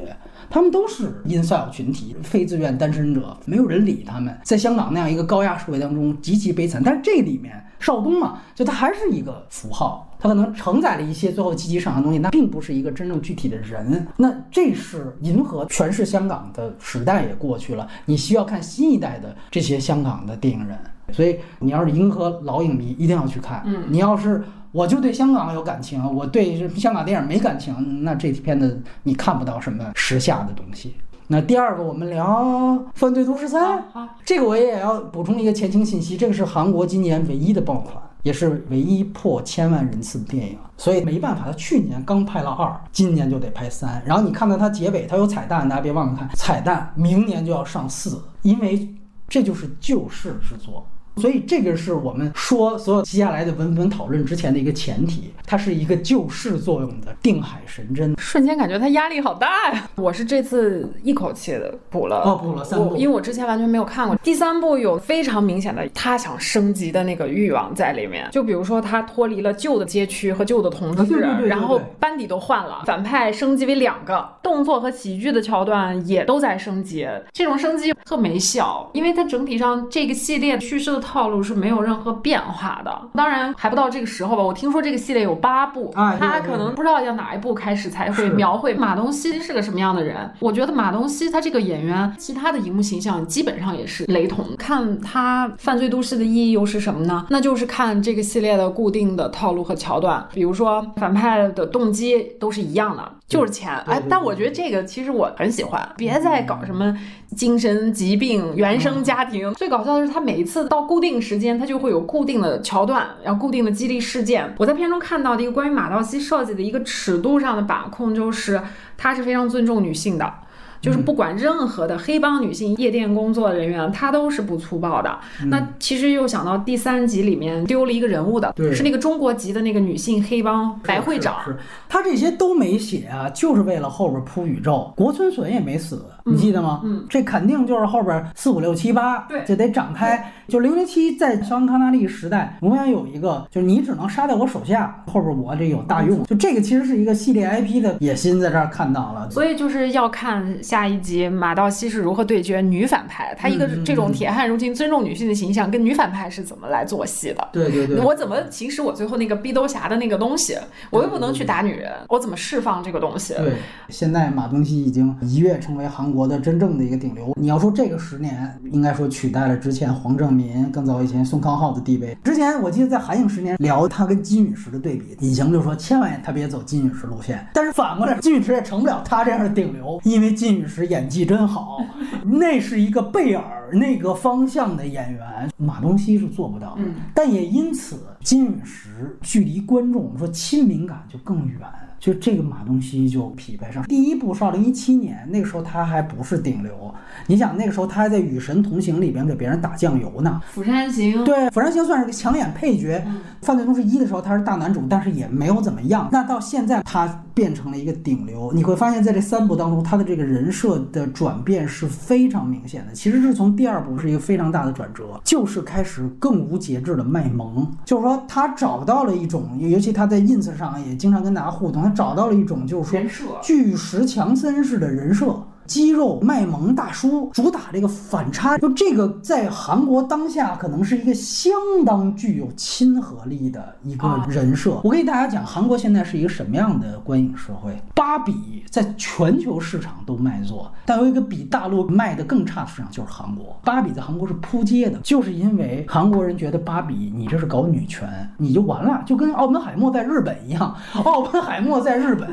他们都是 inside 群体，非自愿单身者，没有人理他们。在香港那样一个高压社会当中，极其悲惨。但是这里面邵东嘛，就他还是一个符号，他可能承载了一些最后积极上扬的东西，那并不是一个真正具体的人。那这是银河诠释香港的时代也过去了，你需要看新一代的这些香港的电影人。所以你要是银河老影迷，一定要去看。
嗯，
你要是。我就对香港有感情，我对香港电影没感情，那这片子你看不到什么时下的东西。那第二个，我们聊《犯罪都市三》，
好，
这个我也要补充一个前情信息，这个是韩国今年唯一的爆款，也是唯一破千万人次的电影，所以没办法，他去年刚拍了二，今年就得拍三。然后你看到它结尾，它有彩蛋，大家别忘了看彩蛋，明年就要上四，因为这就是救世之作。所以这个是我们说所有接下来的文本讨论之前的一个前提，它是一个救世作用的定海神针。
瞬间感觉他压力好大呀！我是这次一口气的补了，
哦，补了三部，
因为我之前完全没有看过。第三部有非常明显的他想升级的那个欲望在里面，就比如说他脱离了旧的街区和旧的同志，然后班底都换了，反派升级为两个，动作和喜剧的桥段也都在升级。这种升级特没效，因为它整体上这个系列叙事的。套路是没有任何变化的，当然还不到这个时候吧。我听说这个系列有八部，他可能不知道要哪一部开始才会描绘马东锡是个什么样的人。我觉得马东锡他这个演员，其他的荧幕形象基本上也是雷同。看他《犯罪都市》的意义又是什么呢？那就是看这个系列的固定的套路和桥段，比如说反派的动机都是一样的，就是钱。哎，但我觉得这个其实我很喜欢，别再搞什么精神疾病、原生家庭。最搞笑的是他每一次到固定时间，他就会有固定的桥段，然后固定的激励事件。我在片中看到的一个关于马道西设计的一个尺度上的把控，就是他是非常尊重女性的。就是不管任何的黑帮女性夜店工作人员，她都是不粗暴的。那其实又想到第三集里面丢了一个人物的，是那个中国籍的那个女性黑帮白会长。
是他这些都没写啊，就是为了后边铺宇宙。国村隼也没死，你记得吗？
嗯，
这肯定就是后边四五六七八，
对，
就得展开。就零零七在肖恩康纳利时代，永远有一个，就是你只能杀掉我手下，后边我这有大用。就这个其实是一个系列 IP 的野心，在这儿看到了。
所以就是要看。下一集马道西是如何对决女反派？他一个这种铁汉如今尊重女性的形象，跟女反派是怎么来做戏的？
对对对，
我怎么行使我最后那个逼兜侠的那个东西？我又不能去打女人，我怎么释放这个东西？
对，现在马东锡已经一跃成为韩国的真正的一个顶流。你要说这个十年，应该说取代了之前黄正民、更早以前宋康昊的地位。之前我记得在韩影十年聊他跟金宇石的对比，隐形就说千万他别走金宇石路线。但是反过来，金宇石也成不了他这样的顶流，因为金。时演技真好，那是一个贝尔那个方向的演员，马东锡是做不到的。但也因此，金陨石距离观众，我们说亲民感就更远。就这个马东锡就匹配上。第一部是二零一七年，那个时候他还不是顶流。你想那个时候他还在《与神同行》里边给别人打酱油呢。
釜山行，
对，釜山行算是个抢眼配角。犯罪都市一的时候他是大男主，但是也没有怎么样。那到现在他变成了一个顶流，你会发现在这三部当中，他的这个人设的转变是非常明显的。其实是从第二部是一个非常大的转折，就是开始更无节制的卖萌，就是说他找到了一种，尤其他在 ins 上也经常跟大家互动，他找到了一种就是说巨石强森式的人设。肌肉卖萌大叔，主打这个反差，就这个在韩国当下可能是一个相当具有亲和力的一个人设。我给大家讲，韩国现在是一个什么样的观影社会？芭比在全球市场都卖座，但有一个比大陆卖的更差的市场就是韩国。芭比在韩国是扑街的，就是因为韩国人觉得芭比你这是搞女权，你就完了，就跟奥本海默在日本一样，奥本海默在日本，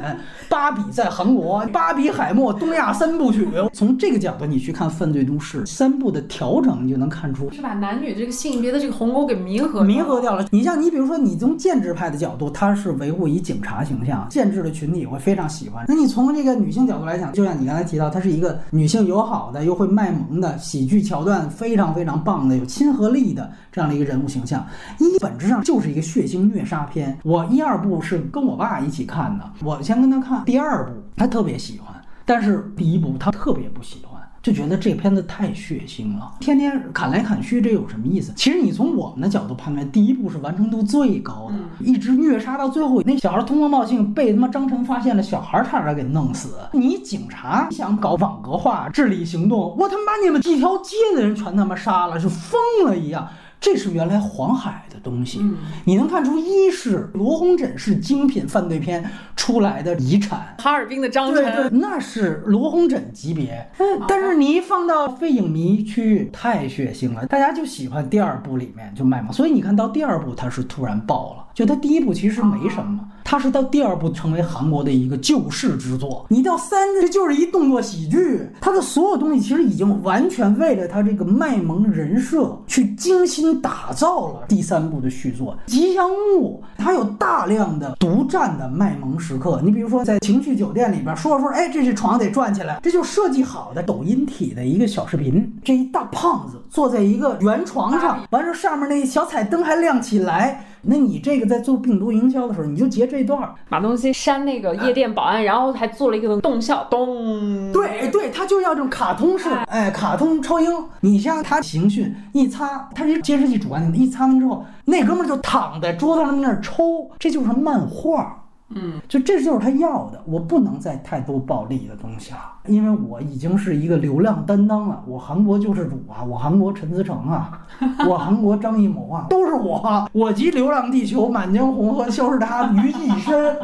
芭比在韩国，芭比海默东亚三部。从这个角度，你去看《犯罪都市》三部的调整，你就能看出
是把男女这个性别的这个鸿沟给弥合
弥合掉了。你像你，比如说你从建制派的角度，他是维护以警察形象，建制的群体会非常喜欢。那你从这个女性角度来讲，就像你刚才提到，她是一个女性友好的，又会卖萌的，喜剧桥段非常非常棒的，有亲和力的这样的一个人物形象。一本质上就是一个血腥虐杀片。我一二部是跟我爸一起看的，我先跟他看第二部，他特别喜欢。但是第一部他特别不喜欢，就觉得这片子太血腥了，天天砍来砍去，这有什么意思？其实你从我们的角度判断，第一部是完成度最高的，一直虐杀到最后，那小孩通风报信被他妈张晨发现了，小孩差点给弄死。你警察想搞网格化治理行动，我他妈把你们一条街的人全他妈杀了，是疯了一样。这是原来黄海的东西，你能看出，一是罗红枕是精品犯罪片出来的遗产，
哈尔滨的张晨，
那是罗红枕级别。但是你一放到非影迷区域，太血腥了，大家就喜欢第二部里面就卖萌，所以你看到第二部它是突然爆了，就它第一部其实没什么。它是到第二部成为韩国的一个救世之作，你到三这就是一动作喜剧，它的所有东西其实已经完全为了它这个卖萌人设去精心打造了。第三部的续作《吉祥物》，它有大量的独占的卖萌时刻。你比如说在情趣酒店里边说着说着，哎，这是床得转起来，这就设计好的抖音体的一个小视频。这一大胖子坐在一个圆床上，完事上面那小彩灯还亮起来。那你这个在做病毒营销的时候，你就截这段儿，
马东锡扇那个夜店保安，然后还做了一个动效，咚。
对对，他就要这种卡通式，哎，卡通超英。你像他刑讯一擦，他是监视器主观的，一擦完之后，那哥们儿就躺在桌子上那儿抽，这就是漫画。
嗯，
就这就是他要的，我不能再太多暴力的东西了，因为我已经是一个流量担当了。我韩国救世主啊，我韩国陈思诚啊，我韩国张艺谋啊，都是我。我集《流浪地球》《满江红》和《消失他》于一身，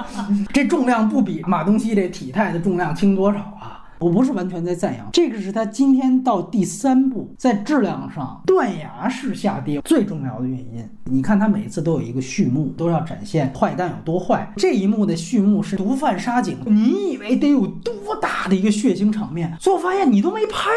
这重量不比马东锡这体态的重量轻多少啊！我不是完全在赞扬，这个是他今天到第三部在质量上断崖式下跌最重要的原因。你看他每次都有一个序幕，都要展现坏蛋有多坏。这一幕的序幕是毒贩杀警，你以为得有多大的一个血腥场面？最后发现你都没拍。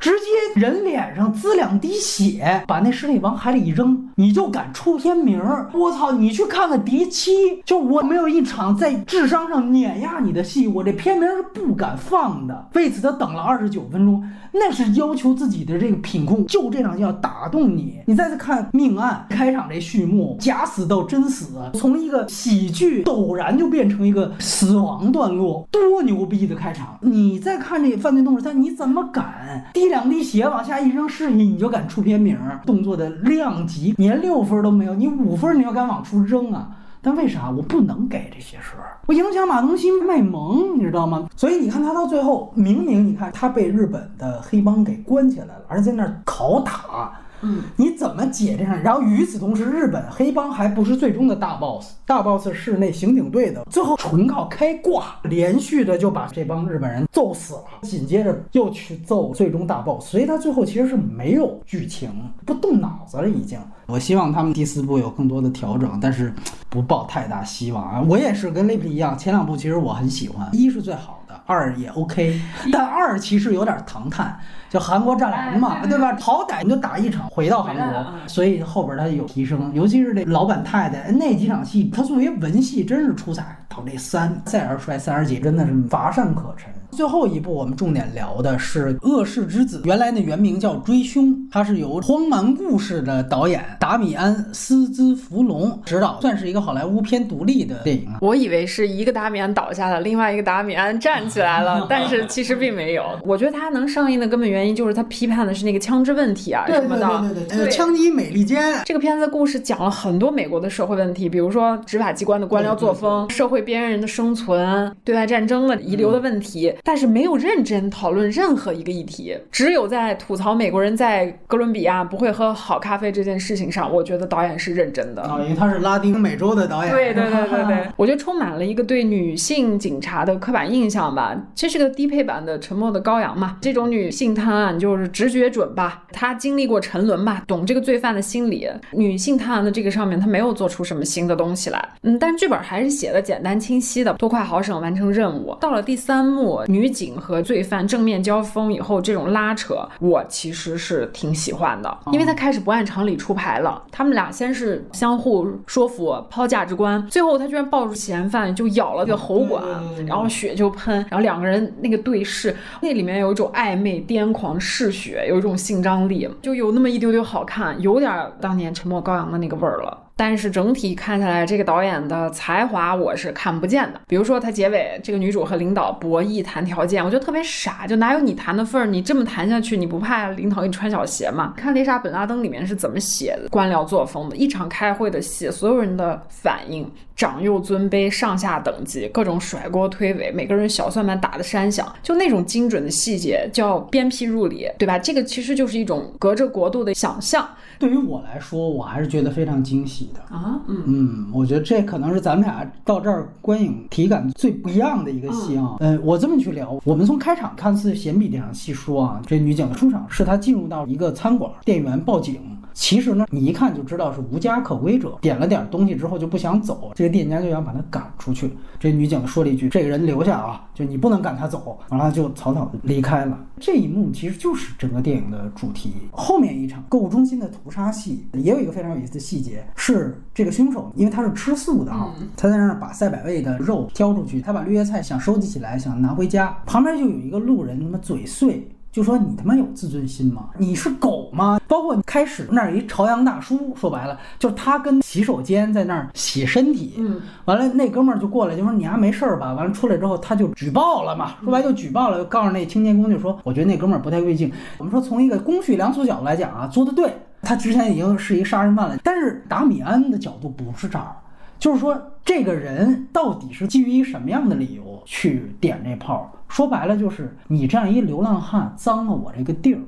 直接人脸上滋两滴血，把那尸体往海里一扔，你就敢出片名？我操！你去看看《敌七》，就我没有一场在智商上碾压你的戏，我这片名是不敢放的。为此他等了二十九分钟，那是要求自己的这个品控，就这场戏要打动你。你再次看《命案》开场这序幕，假死到真死，从一个喜剧陡然就变成一个死亡段落，多牛逼的开场！你再看这《犯罪动作三》，你怎么敢？滴两滴血往下一扔尸体，你就敢出片名？动作的量级连六分都没有，你五分你要敢往出扔啊？但为啥我不能给这些事儿？我影响马东锡卖萌，你知道吗？所以你看他到最后，明明你看他被日本的黑帮给关起来了，而在那儿拷打。
嗯，
你怎么解这样？然后与此同时，日本黑帮还不是最终的大 boss，大 boss 是那刑警队的，最后纯靠开挂，连续的就把这帮日本人揍死了，紧接着又去揍最终大 boss，所以他最后其实是没有剧情，不动脑子了已经。我希望他们第四部有更多的调整，但是不抱太大希望啊。我也是跟雷普一样，前两部其实我很喜欢，一是最好的，二也 OK，但二其实有点唐探。叫韩国战狼嘛，对吧？好歹你就打一场回到韩国，所以后边他有提升，尤其是这老板太太那几场戏，他作为文戏真是出彩。到这三再而衰三而竭，真的是乏善可陈。最后一部我们重点聊的是《恶世之子》，原来的原名叫《追凶》，它是由《荒蛮故事》的导演达米安·斯兹弗隆执导，算是一个好莱坞偏独立的电影啊。
我以为是一个达米安倒下了，另外一个达米安站起来了，但是其实并没有。我觉得它能上映的根本原因就是他批判的是那个枪支问题啊什么的。
对对对对，枪击美利坚。
这个片子的故事讲了很多美国的社会问题，比如说执法机关的官僚作风、社会边缘人的生存、对外战争的遗留的问题，但是没有认。真讨论任何一个议题，只有在吐槽美国人在哥伦比亚不会喝好咖啡这件事情上，我觉得导演是认真的。
啊，因为他是拉丁美洲的导演。
对对对对对，我觉得充满了一个对女性警察的刻板印象吧。这是个低配版的《沉默的羔羊》嘛？这种女性探案就是直觉准吧？他经历过沉沦吧，懂这个罪犯的心理。女性探案的这个上面，他没有做出什么新的东西来。嗯，但是剧本还是写的简单清晰的，多快好省完成任务。到了第三幕，女警和罪犯正面交锋以后，这种拉扯我其实是挺喜欢的，因为他开始不按常理出牌了。他们俩先是相互说服、抛价值观，最后他居然抱住嫌犯就咬了个喉管，然后血就喷，然后两个人那个对视，那里面有一种暧昧、癫狂、狂嗜血，有一种性张力，就有那么一丢丢好看，有点当年《沉默羔羊》的那个味儿了。但是整体看下来，这个导演的才华我是看不见的。比如说，他结尾这个女主和领导博弈谈条件，我觉得特别傻，就哪有你谈的份儿？你这么谈下去，你不怕领导给你穿小鞋吗？看《丽莎本拉登》里面是怎么写的官僚作风的，一场开会的戏，所有人的反应，长幼尊卑、上下等级，各种甩锅推诿，每个人小算盘打得山响，就那种精准的细节叫鞭辟入里，对吧？这个其实就是一种隔着国度的想象。
对于我来说，我还是觉得非常惊喜的
啊，
嗯嗯，我觉得这可能是咱们俩到这儿观影体感最不一样的一个戏啊。嗯，我这么去聊，我们从开场看似闲笔这场戏说啊，这女警的出场是她进入到一个餐馆，店员报警。其实呢，你一看就知道是无家可归者，点了点东西之后就不想走，这个店家就想把他赶出去。这女警说了一句：“这个人留下啊，就你不能赶他走。”完了就草草的离开了。这一幕其实就是整个电影的主题。后面一场购物中心的屠杀戏也有一个非常有意思的细节，是这个凶手因为他是吃素的哈，他在那儿把赛百味的肉挑出去，他把绿叶菜想收集起来想拿回家，旁边就有一个路人他妈嘴碎。就说你他妈有自尊心吗？你是狗吗？包括开始那儿一朝阳大叔，说白了就是他跟洗手间在那儿洗身体，
嗯，
完了那哥们儿就过来就说你还没事儿吧？完了出来之后他就举报了嘛，说白就举报了，告诉那清洁工就说我觉得那哥们儿不太对劲。我们说从一个公序良俗角度来讲啊，做的对，他之前已经是一个杀人犯了。但是达米安的角度不是这儿，就是说这个人到底是基于一什么样的理由去点这炮？说白了就是你这样一流浪汉脏了我这个地儿，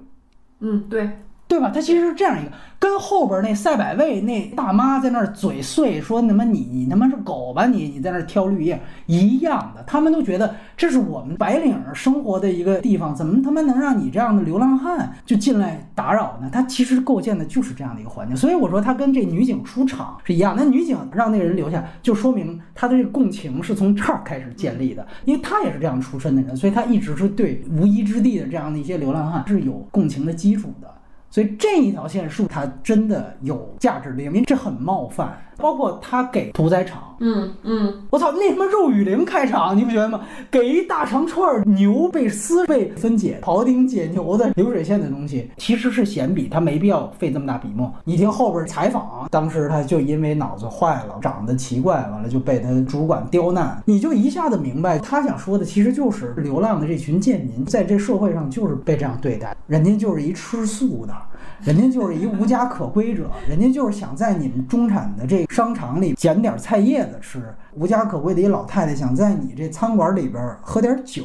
嗯，对，
对吧？他其实是这样一个。跟后边那赛百味那大妈在那儿嘴碎说他妈你你他妈是狗吧你你在那儿挑绿叶一样的，他们都觉得这是我们白领生活的一个地方，怎么他妈能让你这样的流浪汉就进来打扰呢？他其实构建的就是这样的一个环境，所以我说他跟这女警出场是一样。那女警让那个人留下，就说明他的这个共情是从这儿开始建立的，因为他也是这样出身的人，所以他一直是对无依之地的这样的一些流浪汉是有共情的基础的。所以这一条线数它真的有价值的，因为这很冒犯。包括他给屠宰场，
嗯嗯，
我操，那他妈肉雨林开场，你不觉得吗？给一大长串牛被撕被分解庖丁解牛的流水线的东西，其实是闲笔，他没必要费这么大笔墨。你听后边采访，当时他就因为脑子坏了，长得奇怪，完了就被他主管刁难，你就一下子明白他想说的其实就是流浪的这群贱民在这社会上就是被这样对待，人家就是一吃素的。人家就是一无家可归者，人家就是想在你们中产的这商场里捡点菜叶子吃。无家可归的一老太太想在你这餐馆里边喝点酒，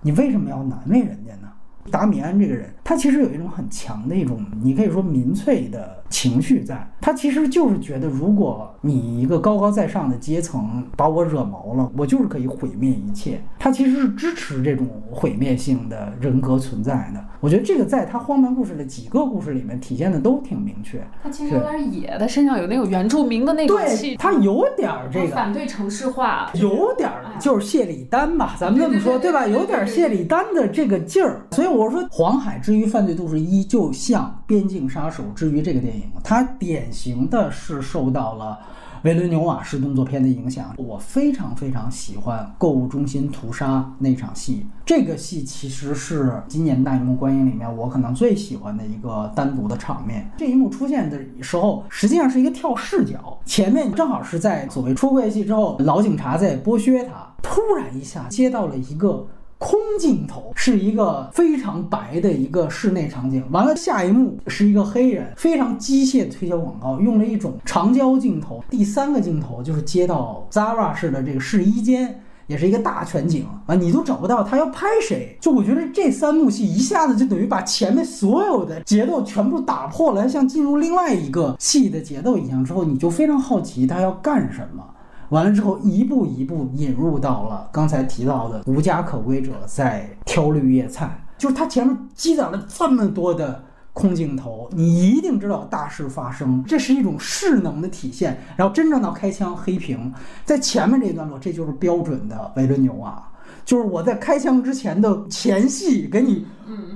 你为什么要难为人家呢？达米安这个人。他其实有一种很强的一种，你可以说民粹的情绪在。他其实就是觉得，如果你一个高高在上的阶层把我惹毛了，我就是可以毁灭一切。他其实是支持这种毁灭性的人格存在的。我觉得这个在他荒蛮故事的几个故事里面体现的都挺明确。
他其实有点野，他身上有那种原住民的那种气
对，他有点这个。
反对城市化，
有点就是谢里丹吧，咱们这么说对吧？有点谢里丹的这个劲儿，所以我说《黄海之于犯罪都市一》就像《边境杀手之于》这个电影，它典型的是受到了维伦纽瓦式动作片的影响。我非常非常喜欢购物中心屠杀那场戏，这个戏其实是今年大荧幕观影里面我可能最喜欢的一个单独的场面。这一幕出现的时候，实际上是一个跳视角，前面正好是在所谓出柜戏之后，老警察在剥削他，突然一下接到了一个。空镜头是一个非常白的一个室内场景，完了下一幕是一个黑人非常机械推销广告，用了一种长焦镜头。第三个镜头就是接到 Zara 式的这个试衣间，也是一个大全景啊，你都找不到他要拍谁。就我觉得这三幕戏一下子就等于把前面所有的节奏全部打破了，像进入另外一个戏的节奏一样。之后你就非常好奇他要干什么。完了之后，一步一步引入到了刚才提到的无家可归者在挑绿叶菜，就是他前面积攒了这么多的空镜头，你一定知道大事发生，这是一种势能的体现。然后真正到开枪黑屏，在前面这一段落，这就是标准的维伦纽瓦，就是我在开枪之前的前戏给你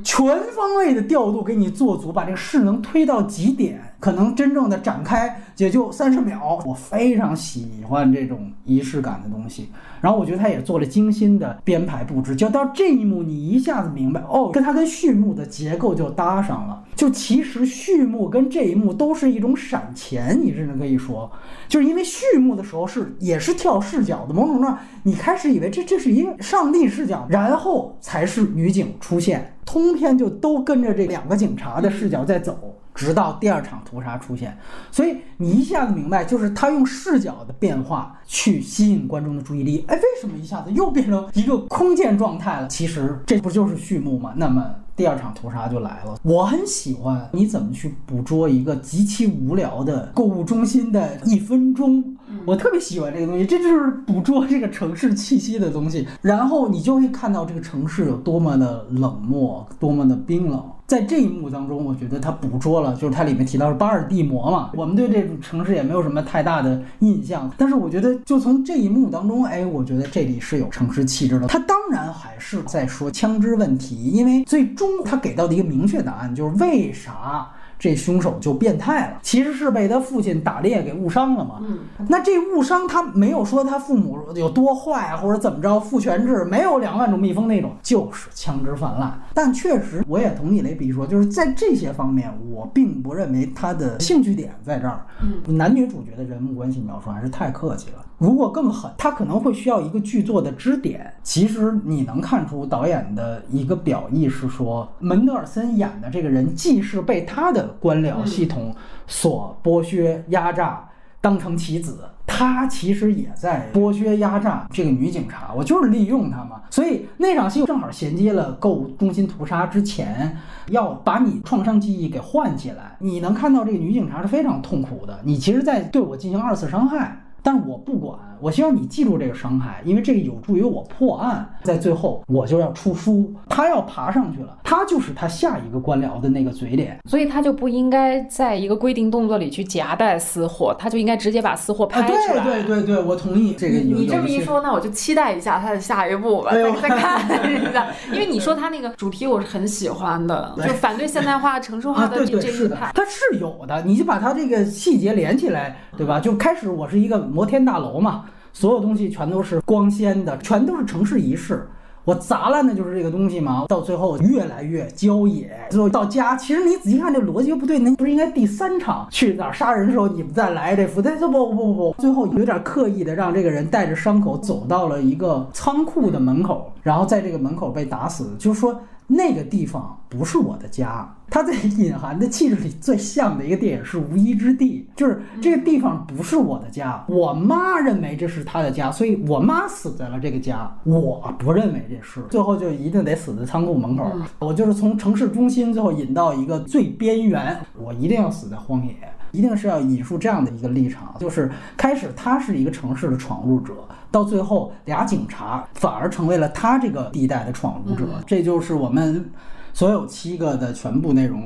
全方位的调度，给你做足，把这个势能推到极点。可能真正的展开也就三十秒，我非常喜欢这种仪式感的东西。然后我觉得他也做了精心的编排布置，就到这一幕，你一下子明白哦，跟他跟序幕的结构就搭上了。就其实序幕跟这一幕都是一种闪前，你甚至可以说，就是因为序幕的时候是也是跳视角的，某种程度上你开始以为这这是一个上帝视角，然后才是女警出现，通篇就都跟着这两个警察的视角在走。直到第二场屠杀出现，所以你一下子明白，就是他用视角的变化去吸引观众的注意力。哎，为什么一下子又变成一个空间状态了？其实这不就是序幕吗？那么第二场屠杀就来了。我很喜欢你怎么去捕捉一个极其无聊的购物中心的一分钟，我特别喜欢这个东西，这就是捕捉这个城市气息的东西。然后你就会看到这个城市有多么的冷漠，多么的冰冷。在这一幕当中，我觉得他捕捉了，就是它里面提到是巴尔的摩嘛，我们对这种城市也没有什么太大的印象，但是我觉得就从这一幕当中，哎，我觉得这里是有城市气质的。他当然还是在说枪支问题，因为最终他给到的一个明确答案就是为啥。这凶手就变态了，其实是被他父亲打猎给误伤了嘛。
嗯，
那这误伤他没有说他父母有多坏或者怎么着，父权制没有两万种蜜蜂那种，就是枪支泛滥。但确实，我也同意雷比说，就是在这些方面，我并不认为他的兴趣点在这儿。
嗯，
男女主角的人物关系描述还是太客气了。如果更狠，他可能会需要一个剧作的支点。其实你能看出导演的一个表意是说，门德尔森演的这个人既是被他的官僚系统所剥削压榨，当成棋子，他其实也在剥削压榨这个女警察。我就是利用她嘛。所以那场戏正好衔接了购物中心屠杀之前，要把你创伤记忆给唤起来。你能看到这个女警察是非常痛苦的，你其实在对我进行二次伤害。但我不管，我希望你记住这个伤害，因为这个有助于我破案。在最后，我就要出书，他要爬上去了，他就是他下一个官僚的那个嘴脸，
所以他就不应该在一个规定动作里去夹带私货，他就应该直接把私货拍出
来。对对对对，我同意这个。
你这么一说，那我就期待一下他的下一步吧，再看 一下。因为你说他那个主题我是很喜欢的，就反对现代化、城市化
的
这一
派。他是有的，你就把他这个细节连起来，对吧？就开始我是一个。摩天大楼嘛，所有东西全都是光鲜的，全都是城市仪式。我砸烂的就是这个东西嘛。到最后越来越郊野，最后到家，其实你仔细看这逻辑不对，那不是应该第三场去哪儿杀人的时候你们再来这副？但不不不不不，最后有点刻意的让这个人带着伤口走到了一个仓库的门口，然后在这个门口被打死。就是说那个地方不是我的家。它在隐含的气质里最像的一个电影是《无依之地》，就是这个地方不是我的家。我妈认为这是她的家，所以我妈死在了这个家。我不认为这是，最后就一定得死在仓库门口。我就是从城市中心最后引到一个最边缘，我一定要死在荒野。一定是要引述这样的一个立场，就是开始他是一个城市的闯入者，到最后俩警察反而成为了他这个地带的闯入者。这就是我们所有七个的全部内容。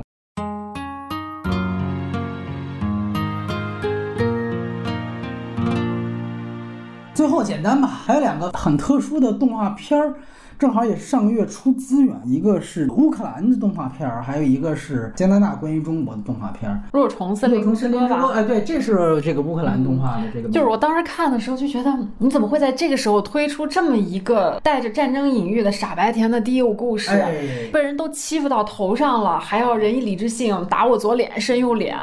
最后简单吧，还有两个很特殊的动画片儿。正好也是上个月出资源，一个是乌克兰的动画片儿，还有一个是加拿大关于中国的动画片儿《
若虫森林之歌》吧？
哎，对，这是这个乌克兰动画的这个。
就是我当时看的时候就觉得，你怎么会在这个时候推出这么一个带着战争隐喻的傻白甜的低幼故事？被人都欺负到头上了，还要仁义礼智信，打我左脸，伸右脸，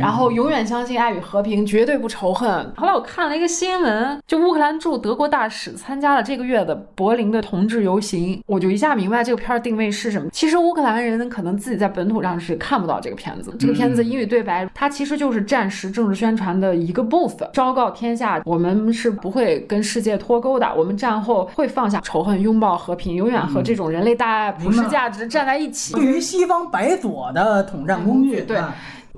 然后永远相信爱与和平，绝对不仇恨。后来我看了一个新闻，就乌克兰驻德国大使参加了这个月的柏林的同志游。游行，我就一下明白这个片儿定位是什么。其实乌克兰人可能自己在本土上是看不到这个片子。这个片子英语对白，它其实就是战时政治宣传的一个部分，昭告天下，我们是不会跟世界脱钩的。我们战后会放下仇恨，拥抱和平，永远和这种人类大爱、普世价值站在一起。
对于西方白左的统战工具，
对。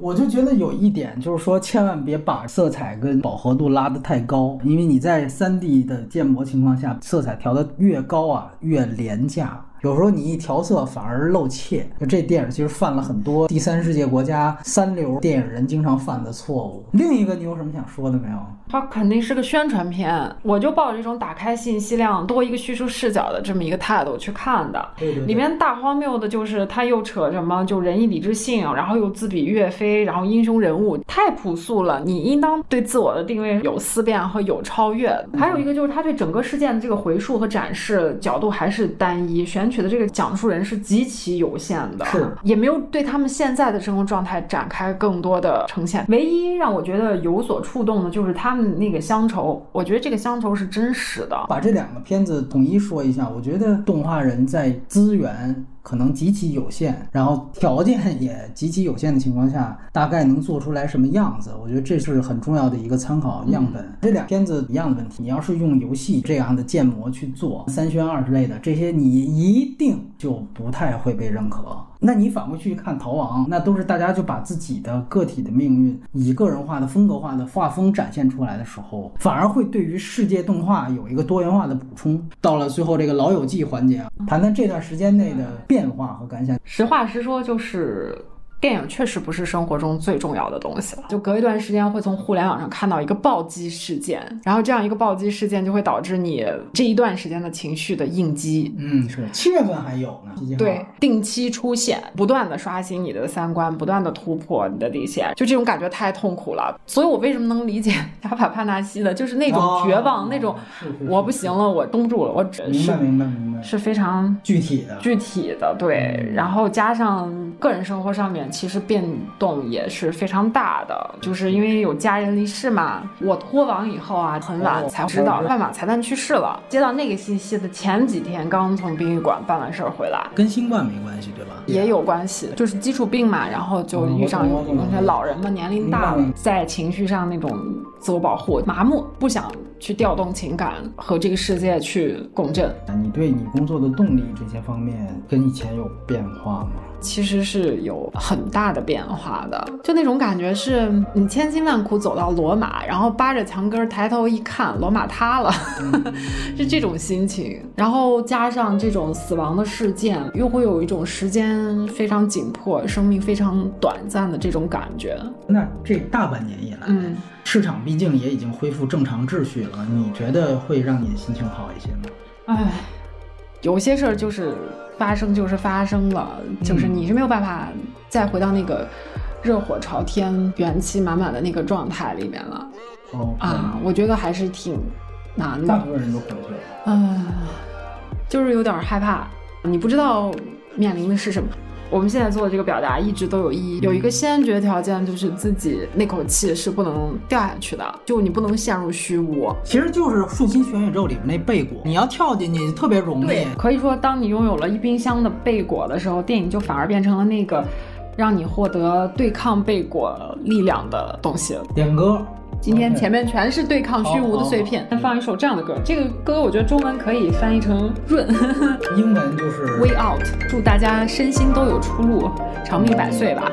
我就觉得有一点，就是说千万别把色彩跟饱和度拉得太高，因为你在三 D 的建模情况下，色彩调得越高啊，越廉价。有时候你一调色反而露怯，就这电影其实犯了很多第三世界国家三流电影人经常犯的错误。另一个，你有什么想说的没有？
它肯定是个宣传片，我就抱着一种打开信息量、多一个叙述视角的这么一个态度去看的。
对对。
里面大荒谬的就是他又扯什么就仁义礼智信，然后又自比岳飞，然后英雄人物太朴素了。你应当对自我的定位有思辨和有超越。还有一个就是他对整个事件的这个回溯和展示角度还是单一选。取的这个讲述人是极其有限的，
是
也没有对他们现在的生活状态展开更多的呈现。唯一让我觉得有所触动的，就是他们那个乡愁。我觉得这个乡愁是真实的。
把这两个片子统一说一下，我觉得动画人在资源。可能极其有限，然后条件也极其有限的情况下，大概能做出来什么样子？我觉得这是很重要的一个参考样本。这两片子一样的问题，你要是用游戏这样的建模去做三宣二之类的，这些你一定就不太会被认可。那你反过去看《逃亡》，那都是大家就把自己的个体的命运以个人化的、风格化的画风展现出来的时候，反而会对于世界动画有一个多元化的补充。到了最后这个《老友记》环节啊，谈谈这段时间内的变化和感想。
实话实说，就是。电影确实不是生活中最重要的东西了。就隔一段时间会从互联网上看到一个暴击事件，然后这样一个暴击事件就会导致你这一段时间的情绪的应激。
嗯，是七月份还有呢。
对，定期出现，不断的刷新你的三观，不断的突破你的底线，就这种感觉太痛苦了。所以我为什么能理解 亚法帕纳西的，就是那种绝望，那种我不行了，我绷不住了，我只
明白明白明白，
是非常
具体的
具体的对，然后加上个人生活上面。其实变动也是非常大的，就是因为有家人离世嘛。我脱网以后啊，很晚才知道半马才旦去世了。接到那个信息的前几天，刚从殡仪馆办完事儿回来，
跟新冠没关系对吧？
也有关系，就是基础病嘛。然后就遇上那些老人们年龄大了，在情绪上那种自我保护麻木，不想去调动情感和这个世界去共振。
你对你工作的动力这些方面跟以前有变化吗？
其实是有很大的变化的，就那种感觉是你千辛万苦走到罗马，然后扒着墙根抬头一看，罗马塌了，是这种心情。然后加上这种死亡的事件，又会有一种时间非常紧迫、生命非常短暂的这种感觉。
那这大半年以来，嗯，市场毕竟也已经恢复正常秩序了，你觉得会让你心情好一些吗？
唉。有些事儿就是发生，就是发生了，就是你是没有办法再回到那个热火朝天、元气满满的那个状态里面了。哦啊，我觉得还是挺难的。
大部分人都回去了。
嗯，就是有点害怕，你不知道面临的是什么。我们现在做的这个表达一直都有意义，有一个先决条件就是自己那口气是不能掉下去的，就你不能陷入虚无。
其实就是《树心全宇宙》里面那贝果，你要跳进去特别容易。
可以说，当你拥有了一冰箱的贝果的时候，电影就反而变成了那个让你获得对抗贝果力量的东西。
点歌。
今天前面全是对抗虚无的碎片，先放一首这样的歌。这个歌我觉得中文可以翻译成“润”，
英文就是
“Way Out”。祝大家身心都有出路，长命百岁吧。